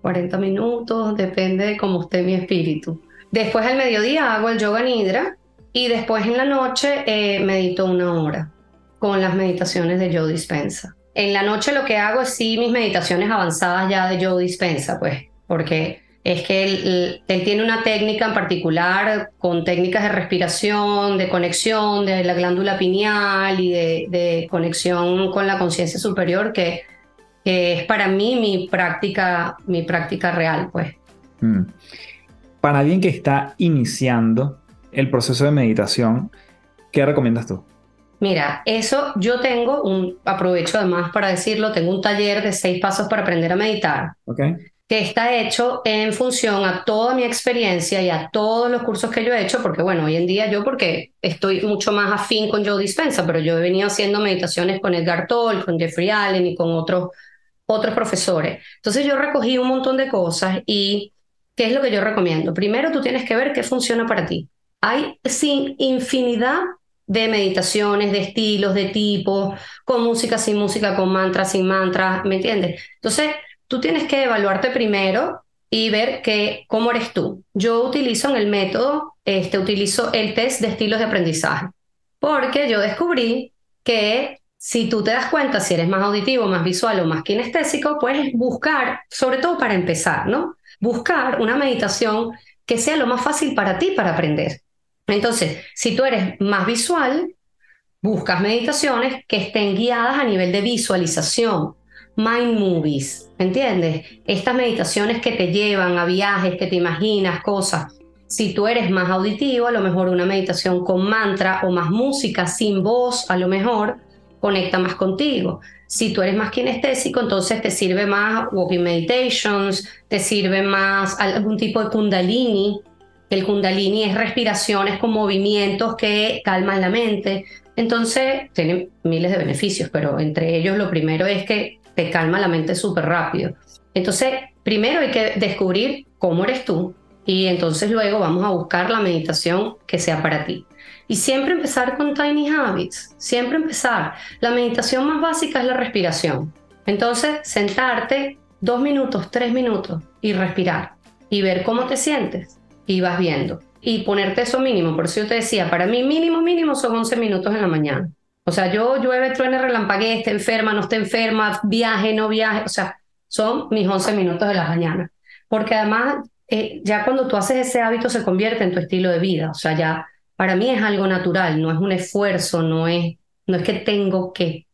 40 minutos, depende de cómo esté mi espíritu. Después al mediodía hago el yoga nidra y después en la noche eh, medito una hora con las meditaciones de Joe Dispensa. En la noche lo que hago es sí mis meditaciones avanzadas ya de Joe Dispensa, pues, porque es que él, tiene una técnica en particular con técnicas de respiración, de conexión de la glándula pineal y de, conexión con la conciencia superior que, es para mí mi práctica, mi práctica real, pues. Mm. Para alguien que está iniciando el proceso de meditación, ¿qué recomiendas tú? Mira, eso yo tengo un, aprovecho además para decirlo, tengo un taller de seis pasos para aprender a meditar. Okay que está hecho en función a toda mi experiencia y a todos los cursos que yo he hecho, porque bueno, hoy en día yo porque estoy mucho más afín con Joe Dispensa, pero yo he venido haciendo meditaciones con Edgar Toll, con Jeffrey Allen y con otros, otros profesores. Entonces yo recogí un montón de cosas y ¿qué es lo que yo recomiendo? Primero tú tienes que ver qué funciona para ti. Hay sin infinidad de meditaciones, de estilos, de tipos, con música, sin música, con mantra, sin mantra, ¿me entiendes? Entonces, tú tienes que evaluarte primero y ver que, cómo eres tú. Yo utilizo en el método, este, utilizo el test de estilos de aprendizaje, porque yo descubrí que si tú te das cuenta si eres más auditivo, más visual o más kinestésico, puedes buscar, sobre todo para empezar, ¿no? Buscar una meditación que sea lo más fácil para ti para aprender. Entonces, si tú eres más visual, buscas meditaciones que estén guiadas a nivel de visualización, mind movies, ¿entiendes? Estas meditaciones que te llevan a viajes, que te imaginas cosas. Si tú eres más auditivo, a lo mejor una meditación con mantra o más música sin voz, a lo mejor conecta más contigo. Si tú eres más kinestésico, entonces te sirve más walking meditations, te sirve más algún tipo de kundalini. El kundalini es respiraciones con movimientos que calman la mente. Entonces, tiene miles de beneficios, pero entre ellos lo primero es que te calma la mente súper rápido. Entonces, primero hay que descubrir cómo eres tú y entonces luego vamos a buscar la meditación que sea para ti. Y siempre empezar con tiny habits, siempre empezar. La meditación más básica es la respiración. Entonces, sentarte dos minutos, tres minutos y respirar y ver cómo te sientes y vas viendo. Y ponerte eso mínimo, por eso yo te decía, para mí mínimo, mínimo son 11 minutos en la mañana. O sea, yo llueve, truene, relampaguee, esté enferma, no esté enferma, viaje, no viaje, o sea, son mis 11 minutos de la mañana. Porque además, eh, ya cuando tú haces ese hábito se convierte en tu estilo de vida. O sea, ya para mí es algo natural, no es un esfuerzo, no es, no es que tengo que,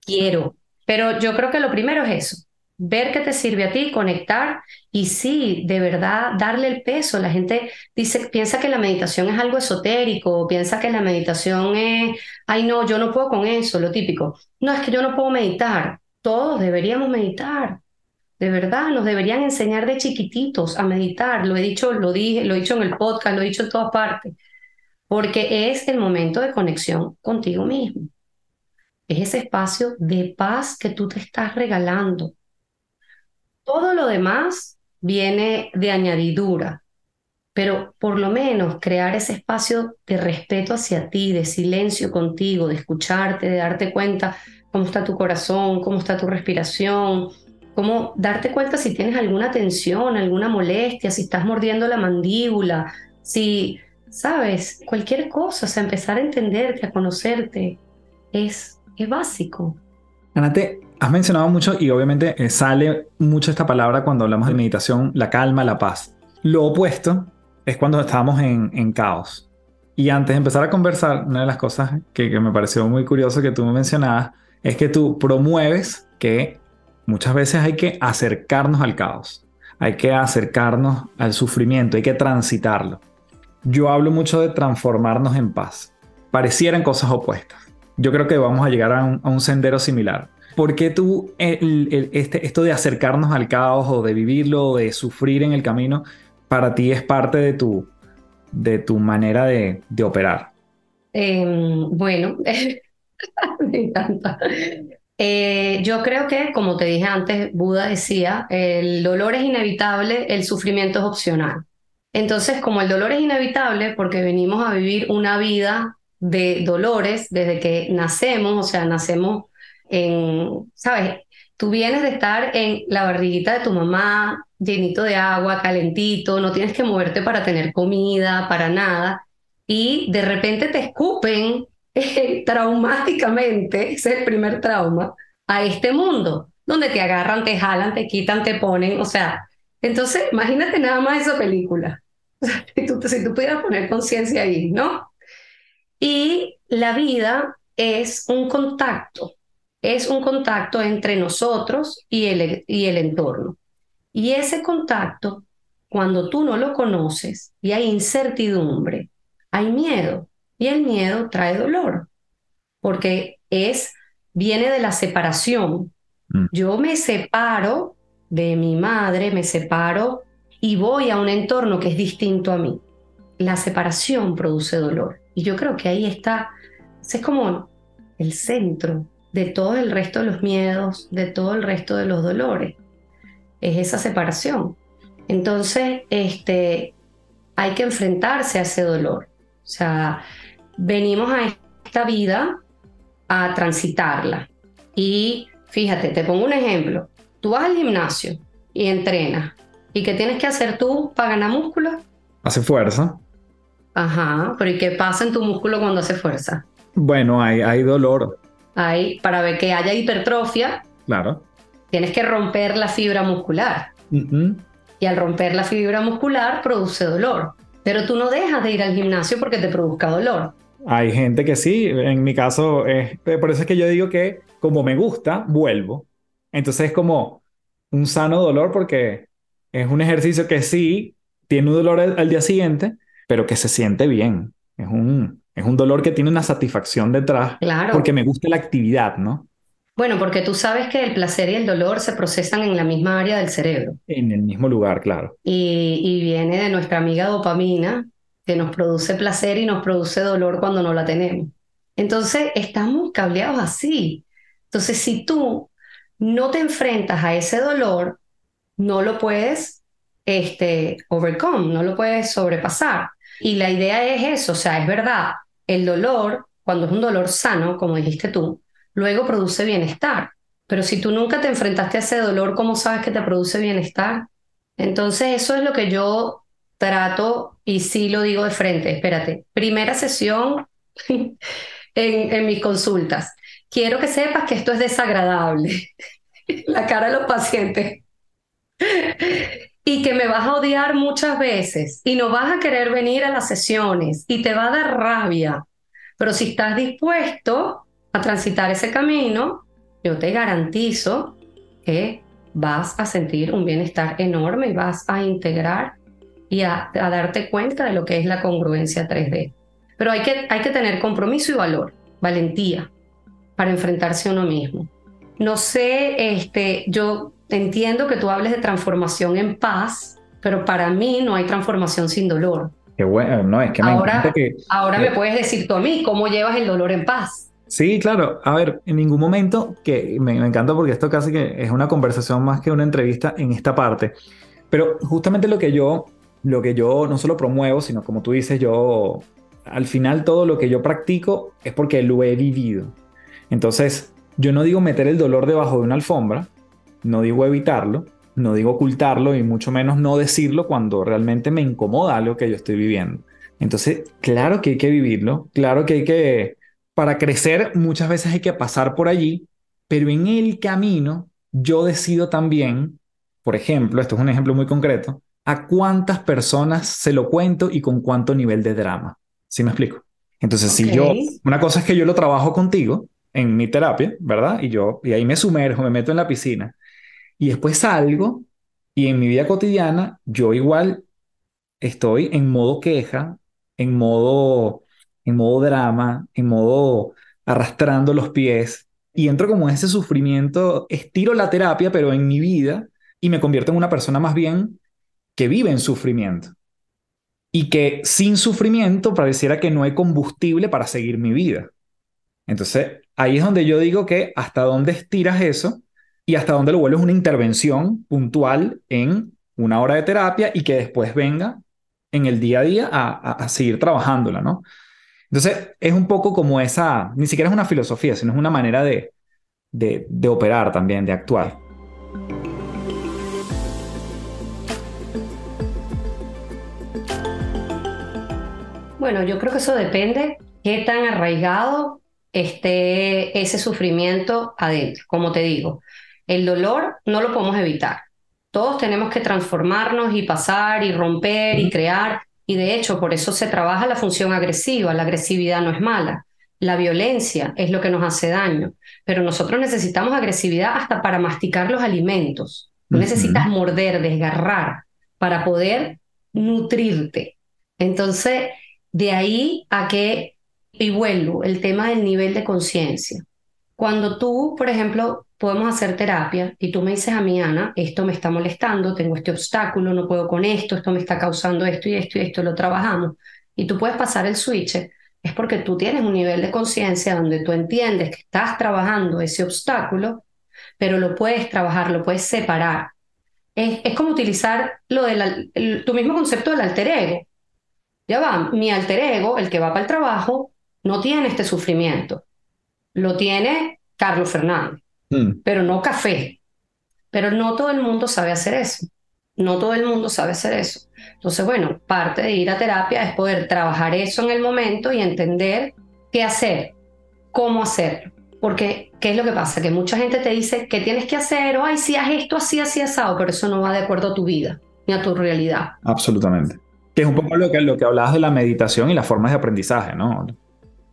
quiero. Pero yo creo que lo primero es eso, ver qué te sirve a ti, conectar y sí, de verdad, darle el peso. La gente dice, piensa que la meditación es algo esotérico, piensa que la meditación es, ay no, yo no puedo con eso, lo típico. No, es que yo no puedo meditar. Todos deberíamos meditar. De verdad, nos deberían enseñar de chiquititos a meditar. Lo he dicho, lo dije, lo he dicho en el podcast, lo he dicho en todas partes. Porque es el momento de conexión contigo mismo. Es ese espacio de paz que tú te estás regalando todo lo demás viene de añadidura, pero por lo menos crear ese espacio de respeto hacia ti, de silencio contigo, de escucharte, de darte cuenta cómo está tu corazón, cómo está tu respiración, como darte cuenta si tienes alguna tensión, alguna molestia, si estás mordiendo la mandíbula, si, sabes, cualquier cosa, o sea, empezar a entenderte, a conocerte, es, es básico. Anate, has mencionado mucho y obviamente eh, sale mucho esta palabra cuando hablamos de meditación, la calma, la paz. Lo opuesto es cuando estamos en, en caos. Y antes de empezar a conversar, una de las cosas que, que me pareció muy curioso que tú me mencionabas es que tú promueves que muchas veces hay que acercarnos al caos, hay que acercarnos al sufrimiento, hay que transitarlo. Yo hablo mucho de transformarnos en paz. Parecieran cosas opuestas. Yo creo que vamos a llegar a un, sendero similar. ¿Por qué tú, este, esto de acercarnos al caos o de vivirlo o de sufrir en el camino, para ti es parte de tu, de tu manera de, operar? Em, bueno, me encanta. Eh, yo creo que, como te dije antes, Buda decía, el dolor es inevitable, el sufrimiento es opcional. Entonces, como el dolor es inevitable, porque venimos a vivir una vida de dolores desde que nacemos, o sea, nacemos en, ¿sabes? Tú vienes de estar en la barriguita de tu mamá, llenito de agua, calentito, no tienes que moverte para tener comida, para nada, y de repente te escupen traumáticamente, ese es el primer trauma, a este mundo, donde te agarran, te jalan, te quitan, te ponen, o sea, entonces imagínate nada más esa película, si tú, si tú pudieras poner conciencia ahí, ¿no? Y la vida es un contacto, es un contacto entre nosotros y el, y el entorno. Y ese contacto, cuando tú no lo conoces y hay incertidumbre, hay miedo, y el miedo trae dolor, porque es, viene de la separación. Mm. Yo me separo de mi madre, me separo y voy a un entorno que es distinto a mí. La separación produce dolor. Y yo creo que ahí está, es como el centro de todo el resto de los miedos, de todo el resto de los dolores. Es esa separación. Entonces, este, hay que enfrentarse a ese dolor. O sea, venimos a esta vida a transitarla. Y fíjate, te pongo un ejemplo. Tú vas al gimnasio y entrenas. ¿Y qué tienes que hacer tú para ganar músculo? Hace fuerza. Ajá, pero ¿y qué pasa en tu músculo cuando hace fuerza? Bueno, hay, hay dolor. Hay, para ver que haya hipertrofia. Claro. Tienes que romper la fibra muscular. Y al romper la fibra muscular produce dolor. Pero tú no dejas de ir al gimnasio porque te produzca dolor. Hay gente que sí, en mi caso, es, por eso es que yo digo que como me gusta, vuelvo. Entonces es como un sano dolor porque es un ejercicio que sí tiene un dolor al, día siguiente, pero que se siente bien. Es un, es un dolor que tiene una satisfacción detrás claro. porque me gusta la actividad, ¿no? Bueno, porque tú sabes que el placer y el dolor se procesan en la misma área del cerebro. En el mismo lugar, claro. Y, viene de nuestra amiga dopamina, que nos produce placer y nos produce dolor cuando no la tenemos. Entonces, estamos cableados así. Entonces, si tú no te enfrentas a ese dolor, no lo puedes este, overcome, no lo puedes sobrepasar. Y la idea es eso, o sea, es verdad, el dolor, cuando es un dolor sano, como dijiste tú, luego produce bienestar. Pero si tú nunca te enfrentaste a ese dolor, ¿cómo sabes que te produce bienestar? Entonces eso es lo que yo trato y sí lo digo de frente. Espérate, primera sesión en, mis consultas. Quiero que sepas que esto es desagradable. La cara de los pacientes. Y que me vas a odiar muchas veces y no vas a querer venir a las sesiones y te va a dar rabia. Pero si estás dispuesto, transitar ese camino, yo te garantizo que vas a sentir un bienestar enorme y vas a integrar y a, darte cuenta de lo que es la congruencia 3D. Pero hay que, hay que tener compromiso y valor, valentía para enfrentarse a uno mismo. No sé, este, yo entiendo que tú hables de transformación en paz, pero para mí no hay transformación sin dolor. Qué bueno, no, es que me ahora, que... Ahora me puedes decir tú a mí cómo llevas el dolor en paz. Sí, claro. A ver, en ningún momento, que me, encanta porque esto casi que es una conversación más que una entrevista en esta parte. Pero justamente lo que yo, lo que yo no solo promuevo, sino como tú dices, yo al final todo lo que yo practico es porque lo he vivido. Entonces, yo no digo meter el dolor debajo de una alfombra, no digo evitarlo, no digo ocultarlo y mucho menos no decirlo cuando realmente me incomoda algo que yo estoy viviendo. Entonces, claro que hay que vivirlo, claro que hay que, para crecer muchas veces hay que pasar por allí, pero en el camino yo decido también, por ejemplo, esto es un ejemplo muy concreto, a cuántas personas se lo cuento y con cuánto nivel de drama. ¿Sí me explico? Entonces, si yo, una cosa es que yo lo trabajo contigo en mi terapia, ¿verdad? Y yo, y ahí me sumerjo, me meto en la piscina y después salgo y en mi vida cotidiana yo igual estoy en modo queja, en modo, en modo drama, en modo arrastrando los pies y entro como en ese sufrimiento, estiro la terapia, pero en mi vida y me convierto en una persona más bien que vive en sufrimiento y que sin sufrimiento pareciera que no hay combustible para seguir mi vida. Entonces, ahí es donde yo digo que hasta dónde estiras eso y hasta dónde lo vuelves una intervención puntual en una hora de terapia y que después venga en el día a día a, seguir trabajándola, ¿no? Entonces, es un poco como esa, ni siquiera es una filosofía, sino es una manera de, de, de operar también, de actuar. Bueno, yo creo que eso depende qué tan arraigado esté ese sufrimiento adentro. Como te digo, el dolor no lo podemos evitar. Todos tenemos que transformarnos y pasar y romper y crear. Y de hecho, por eso se trabaja la función agresiva. La agresividad no es mala. La violencia es lo que nos hace daño. Pero nosotros necesitamos agresividad hasta para masticar los alimentos. necesitas morder, desgarrar para poder nutrirte. Entonces, de ahí a que, y vuelvo, el tema del nivel de conciencia. Cuando tú, por ejemplo, podemos hacer terapia y tú me dices a mí, Ana, esto me está molestando, tengo este obstáculo, no puedo con esto, esto me está causando esto y esto y esto, lo trabajamos. Y tú puedes pasar el switch, es porque tú tienes un nivel de conciencia donde tú entiendes que estás trabajando ese obstáculo, pero lo puedes trabajar, lo puedes separar. Es, es como utilizar lo del, tu mismo concepto del alter ego. Ya va, mi alter ego, el que va para el trabajo, no tiene este sufrimiento. Lo tiene Carlos Fernández Mm. pero no café. Pero no todo el mundo sabe hacer eso. No todo el mundo sabe hacer eso. Entonces, bueno, parte de ir a terapia es poder trabajar eso en el momento y entender qué hacer, cómo hacerlo. Porque, ¿qué es lo que pasa? Que mucha gente te dice que tienes que hacer, o ay, si haz esto así, así, asado, pero eso no va de acuerdo a tu vida ni a tu realidad. Absolutamente. Que es un poco lo que, lo que hablabas de la meditación y las formas de aprendizaje, ¿no?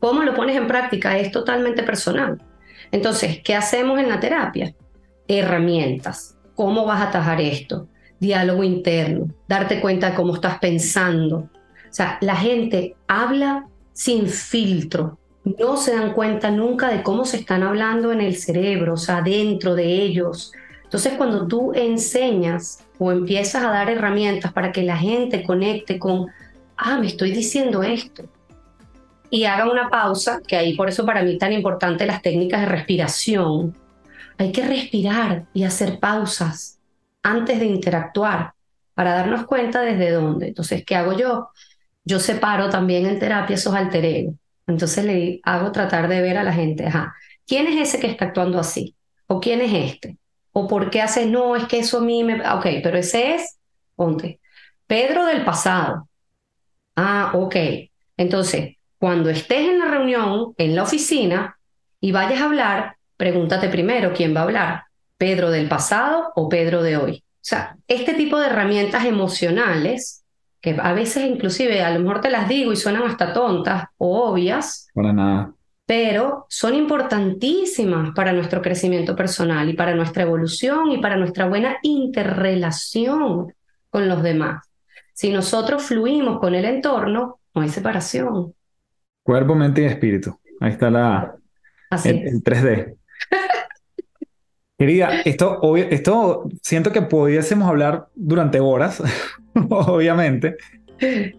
¿Cómo lo pones en práctica? Es totalmente personal. Entonces, ¿qué hacemos en la terapia? Herramientas. ¿Cómo vas a atajar esto? Diálogo interno, darte cuenta de cómo estás pensando. O sea, la gente habla sin filtro. No se dan cuenta nunca de cómo se están hablando en el cerebro, o sea, dentro de ellos. Entonces, cuando tú enseñas o empiezas a dar herramientas para que la gente conecte con, ah, me estoy diciendo esto, y haga una pausa, que ahí por eso para mí tan importante las técnicas de respiración. Hay que respirar y hacer pausas antes de interactuar para darnos cuenta desde dónde. Entonces, ¿qué hago yo? Yo separo también en terapia esos alter ego. Entonces le hago tratar de ver a la gente, ajá, ¿quién es ese que está actuando así? ¿O quién es este? ¿O por qué hace, no, es que eso a mí me... Ok, pero ese es, ponte, Pedro del pasado. Ah, ok. Entonces, cuando estés en la reunión, en la oficina, y vayas a hablar, pregúntate primero quién va a hablar, Pedro del pasado o Pedro de hoy. O sea, este tipo de herramientas emocionales, que a veces inclusive a lo mejor te las digo y suenan hasta tontas o obvias, para nada. pero son importantísimas para nuestro crecimiento personal y para nuestra evolución y para nuestra buena interrelación con los demás. Si nosotros fluimos con el entorno, no hay separación. Cuerpo, mente y espíritu. Ahí está la, el, 3D. Querida, esto, esto siento que pudiésemos hablar durante horas, obviamente.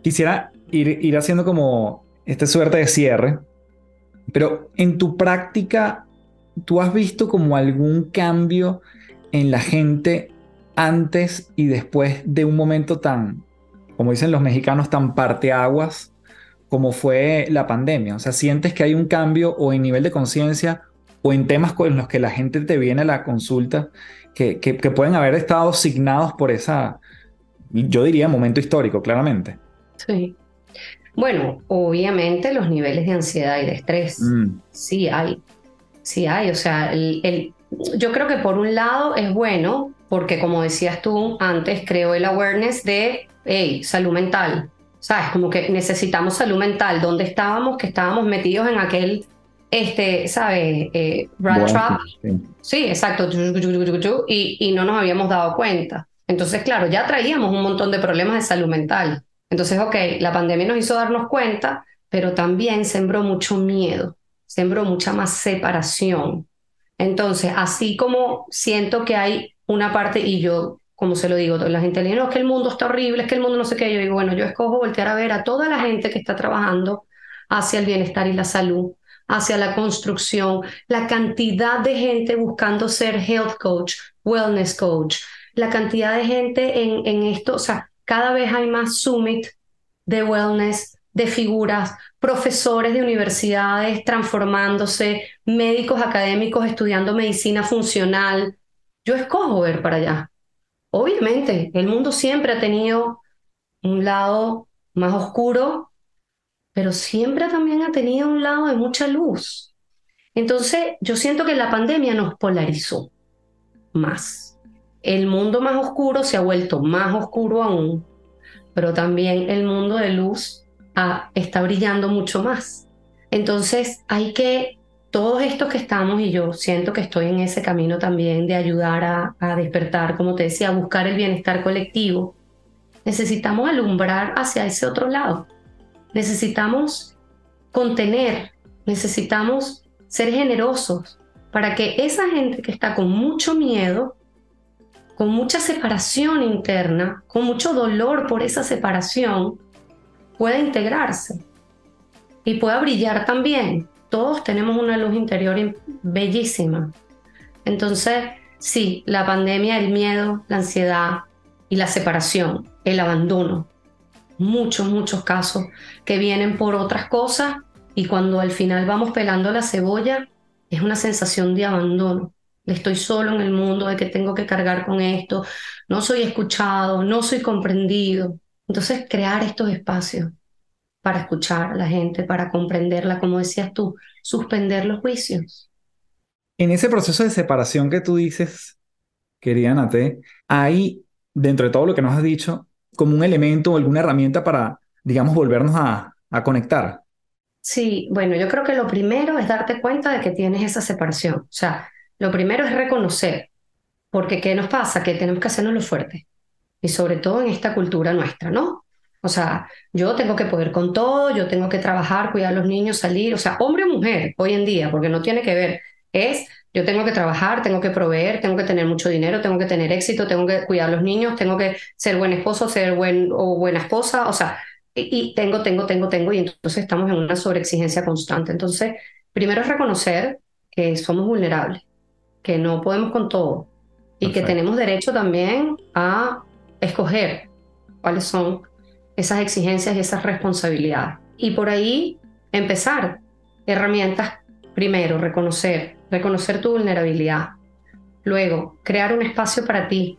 Quisiera ir, ir haciendo como esta suerte de cierre, pero en tu práctica, ¿tú has visto como algún cambio en la gente antes y después de un momento tan, como dicen los mexicanos, tan parteaguas como fue la pandemia? O sea, ¿sientes que hay un cambio o en nivel de conciencia o en temas con los que la gente te viene a la consulta que, que, que pueden haber estado signados por esa, yo diría, momento histórico, claramente. Sí. Bueno, obviamente los niveles de ansiedad y de estrés, mm. sí hay, sí hay. O sea, el, yo creo que por un lado es bueno, porque como decías tú antes, creo el awareness de, hey, salud mental. ¿Sabes? Como que necesitamos salud mental. ¿Dónde estábamos? Que estábamos metidos en aquel, este, ¿sabes? Eh, rat trap. Sí. exacto. Y, y no nos habíamos dado cuenta. Entonces, claro, ya traíamos un montón de problemas de salud mental. Entonces, ok, la pandemia nos hizo darnos cuenta, pero también sembró mucho miedo, sembró mucha más separación. Entonces, así como siento que hay una parte, y yo, como se lo digo, la gente le dice, no, es que el mundo está horrible, es que el mundo no sé qué, yo digo, bueno, yo escojo voltear a ver a toda la gente que está trabajando hacia el bienestar y la salud, hacia la construcción, la cantidad de gente buscando ser health coach, wellness coach, la cantidad de gente en, en esto, o sea, cada vez hay más summit de wellness, de figuras, profesores de universidades transformándose, médicos académicos estudiando medicina funcional. Yo escojo ver para allá. Obviamente, el mundo siempre ha tenido un lado más oscuro, pero siempre también ha tenido un lado de mucha luz. Entonces, yo siento que la pandemia nos polarizó más el mundo más oscuro se ha vuelto más oscuro aún, pero también el mundo de luz ah, está brillando mucho más. Entonces hay que, todos estos que estamos, y yo siento que estoy en ese camino también de ayudar a, despertar, como te decía, a buscar el bienestar colectivo, necesitamos alumbrar hacia ese otro lado. Necesitamos contener, necesitamos ser generosos para que esa gente que está con mucho miedo con mucha separación interna, con mucho dolor por esa separación, pueda integrarse y pueda brillar también. Todos tenemos una luz interior bellísima. Entonces, sí, la pandemia, el miedo, la ansiedad y la separación, el abandono, muchos, muchos casos que vienen por otras cosas y cuando al final vamos pelando la cebolla, es una sensación de abandono estoy solo en el mundo, de que tengo que cargar con esto, no soy escuchado, no soy comprendido. Entonces, crear estos espacios para escuchar a la gente, para comprenderla, como decías tú, suspender los juicios. En ese proceso de separación que tú dices, querida Nate, hay, dentro de todo lo que nos has dicho, como un elemento o alguna herramienta para, digamos, volvernos a, a conectar. Sí, bueno, yo creo que lo primero es darte cuenta de que tienes esa separación. O sea, lo primero es reconocer, porque ¿qué nos pasa? Que tenemos que hacernos lo fuerte, y sobre todo en esta cultura nuestra, ¿no? O sea, yo tengo que poder con todo, yo tengo que trabajar, cuidar a los niños, salir, o sea, hombre o mujer hoy en día, porque no tiene que ver, es yo tengo que trabajar, tengo que proveer, tengo que tener mucho dinero, tengo que tener éxito, tengo que cuidar a los niños, tengo que ser buen esposo, ser buen o buena esposa, o sea, y, y tengo, tengo, tengo, tengo, y entonces estamos en una sobreexigencia constante. Entonces, primero es reconocer que somos vulnerables, que no podemos con todo y que tenemos derecho también a escoger cuáles son esas exigencias y esas responsabilidades. Y por ahí empezar herramientas, primero, reconocer, reconocer tu vulnerabilidad. Luego, crear un espacio para ti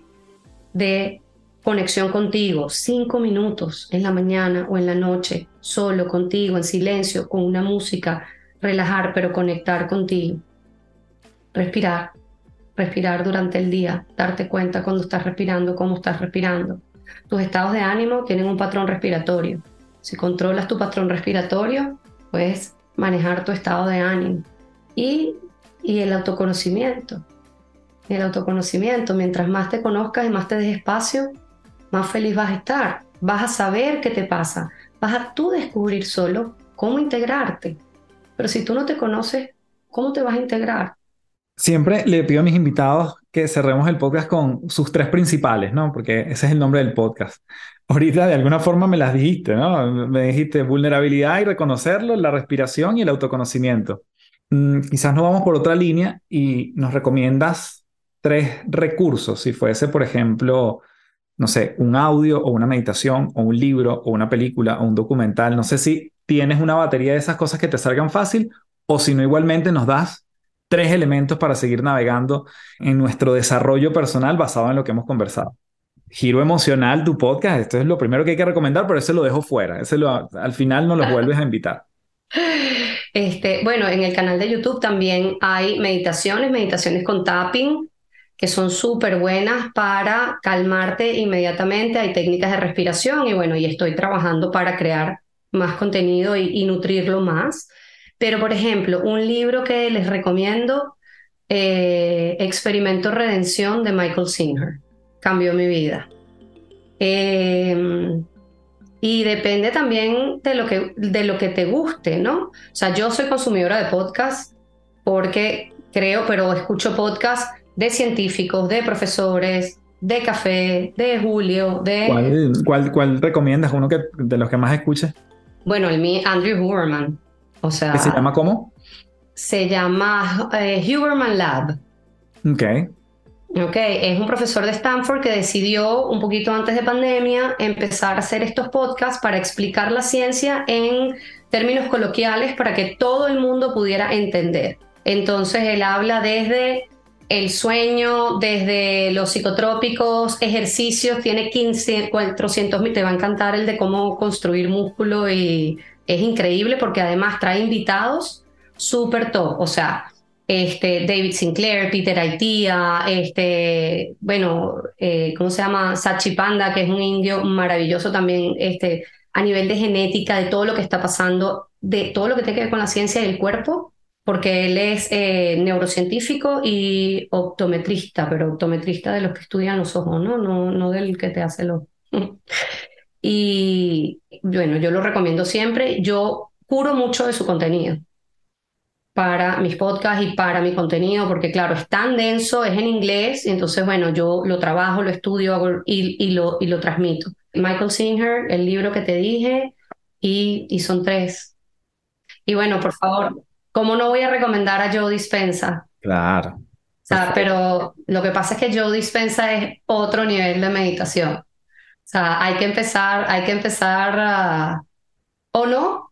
de conexión contigo, cinco minutos en la mañana o en la noche, solo contigo, en silencio, con una música, relajar, pero conectar contigo respirar, respirar durante el día, darte cuenta cuando estás respirando, cómo estás respirando. Tus estados de ánimo tienen un patrón respiratorio. Si controlas tu patrón respiratorio, puedes manejar tu estado de ánimo. Y, y el autoconocimiento. El autoconocimiento, mientras más te conozcas y más te des espacio, más feliz vas a estar. Vas a saber qué te pasa. Vas a tú descubrir solo cómo integrarte. Pero si tú no te conoces, ¿cómo te vas a integrar? Siempre le pido a mis invitados que cerremos el podcast con sus tres principales, ¿no? Porque ese es el nombre del podcast. Ahorita de alguna forma me las dijiste, ¿no? Me dijiste vulnerabilidad y reconocerlo, la respiración y el autoconocimiento. Mm, quizás nos vamos por otra línea y nos recomiendas tres recursos, si fuese, por ejemplo, no sé, un audio o una meditación o un libro o una película o un documental. No sé si tienes una batería de esas cosas que te salgan fácil o si no igualmente nos das tres elementos para seguir navegando en nuestro desarrollo personal basado en lo que hemos conversado. Giro emocional, tu podcast, esto es lo primero que hay que recomendar, pero ese lo dejo fuera, ese lo, al final no lo vuelves a invitar. Este, bueno, en el canal de YouTube también hay meditaciones, meditaciones con tapping, que son súper buenas para calmarte inmediatamente. Hay técnicas de respiración y bueno, y estoy trabajando para crear más contenido y, nutrirlo más. Pero, por ejemplo, un libro que les recomiendo, eh, Experimento Redención de Michael Singer, cambió mi vida. Em, y depende también de lo, que, de lo que te guste, ¿no? O sea, yo soy consumidora de podcast porque creo, pero escucho podcast de científicos, de profesores, de café, de Julio, de... ¿Cuál, cuál, recomiendas? ¿Uno que, de los que más escuches? Bueno, el mío, Andrew Huberman. O sea... ¿Qué se llama cómo? Se llama eh, Huberman Lab. Ok. Ok, es un profesor de Stanford que decidió un poquito antes de pandemia empezar a hacer estos podcasts para explicar la ciencia en términos coloquiales para que todo el mundo pudiera entender. Entonces él habla desde el sueño, desde los psicotrópicos, ejercicios, tiene 15, 400 mil, te va a encantar el de cómo construir músculo y es increíble porque además trae invitados súper top, o sea, este, David Sinclair, Peter Aitia, este, bueno, eh, ¿cómo se llama? Sachi Panda, que es un indio maravilloso también, este, a nivel de genética, de todo lo que está pasando, de todo lo que tiene que ver con la ciencia del cuerpo, porque él es eh, neurocientífico y optometrista, pero optometrista de los que estudian los ojos, ¿no? No, no del que te hace los... y bueno, yo lo recomiendo siempre. Yo curo mucho de su contenido para mis podcasts y para mi contenido, porque claro, es tan denso, es en inglés, y entonces, bueno, yo lo trabajo, lo estudio y, y, lo, y lo transmito. Michael Singer, el libro que te dije, y, y son tres. Y bueno, por favor, ¿cómo no voy a recomendar a Joe Dispensa? Claro. O sea, pero lo que pasa es que Joe Dispensa es otro nivel de meditación. O sea, hay que empezar, hay que empezar a... o no,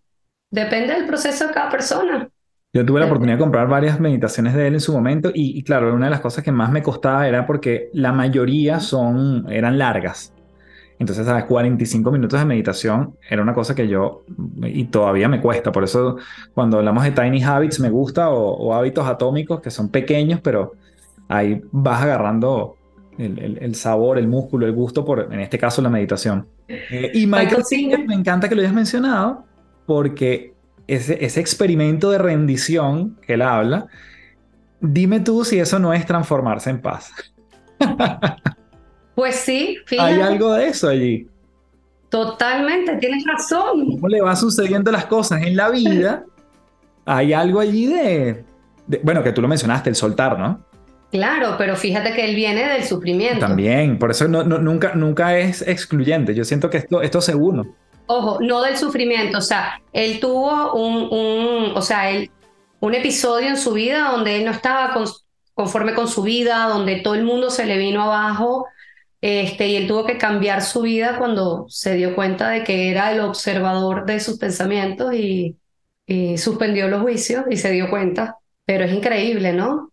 depende del proceso de cada persona. Yo tuve la oportunidad de comprar varias meditaciones de él en su momento y, y, claro, una de las cosas que más me costaba era porque la mayoría son, eran largas. Entonces, ¿sabes? 45 minutos de meditación era una cosa que yo, y todavía me cuesta, por eso cuando hablamos de tiny habits me gusta, o, hábitos atómicos que son pequeños, pero ahí vas agarrando el, el, sabor, el músculo, el gusto por, en este caso, la meditación. Eh, y Michael Singer, me encanta que lo hayas mencionado, porque ese, ese experimento de rendición que él habla, dime tú si eso no es transformarse en paz. Pues sí, fíjate. Hay algo de eso allí. Totalmente, tienes razón. ¿Cómo le van sucediendo las cosas en la vida? Hay algo allí de, bueno, que tú lo mencionaste, el soltar, ¿no? Claro, pero fíjate que él viene del sufrimiento. También, por eso no, nunca, nunca es excluyente. Yo siento que esto, esto es seguro. Ojo, no del sufrimiento, o sea, él tuvo un, un o sea, él, un episodio en su vida donde él no estaba conforme con su vida, donde todo el mundo se le vino abajo este, y él tuvo que cambiar su vida cuando se dio cuenta de que era el observador de sus pensamientos y, suspendió los juicios y se dio cuenta. Pero es increíble, ¿no?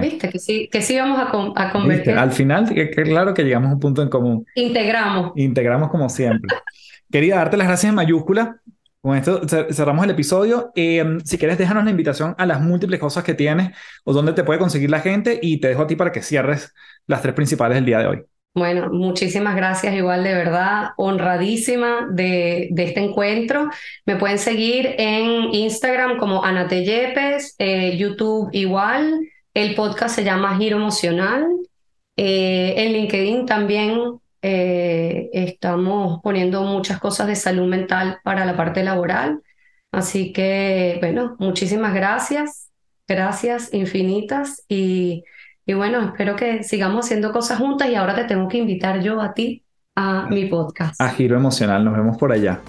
¿Viste? Que sí, que sí vamos a, a convertir. Al final, que, claro que llegamos a un punto en común. Integramos. Integramos como siempre. Quería darte las gracias en mayúscula. Con esto cerramos el episodio. Eh, si quieres, déjanos la invitación a las múltiples cosas que tienes o dónde te puede conseguir la gente y te dejo a ti para que cierres las tres principales del día de hoy. Bueno, muchísimas gracias, igual de verdad, honradísima de, de este encuentro. Me pueden seguir en Instagram como Anate Yepes, eh, YouTube igual, el podcast se llama Giro Emocional, eh, en LinkedIn también eh, estamos poniendo muchas cosas de salud mental para la parte laboral. Así que, bueno, muchísimas gracias, gracias infinitas y y bueno, espero que sigamos haciendo cosas juntas y ahora te tengo que invitar yo a ti a mi podcast. A Giro Emocional, nos vemos por allá.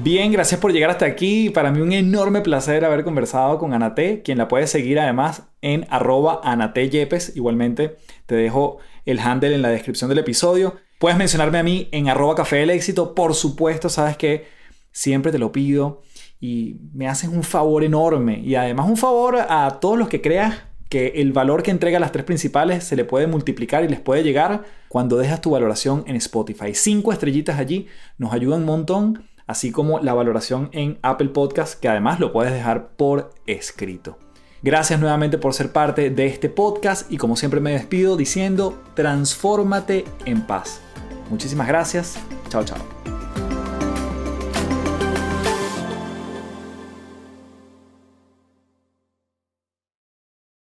Bien, gracias por llegar hasta aquí. Para mí un enorme placer haber conversado con Anate, quien la puedes seguir además en arroba anateyepes. Igualmente te dejo el handle en la descripción del episodio. Puedes mencionarme a mí en arroba café del éxito. Por supuesto, sabes que siempre te lo pido y me haces un favor enorme y además un favor a todos los que creas que el valor que entrega las tres principales se le puede multiplicar y les puede llegar cuando dejas tu valoración en Spotify. Cinco estrellitas allí nos ayudan un montón, así como la valoración en Apple Podcast, que además lo puedes dejar por escrito. Gracias nuevamente por ser parte de este podcast y como siempre me despido diciendo, transfórmate en paz. Muchísimas gracias. Chao, chao.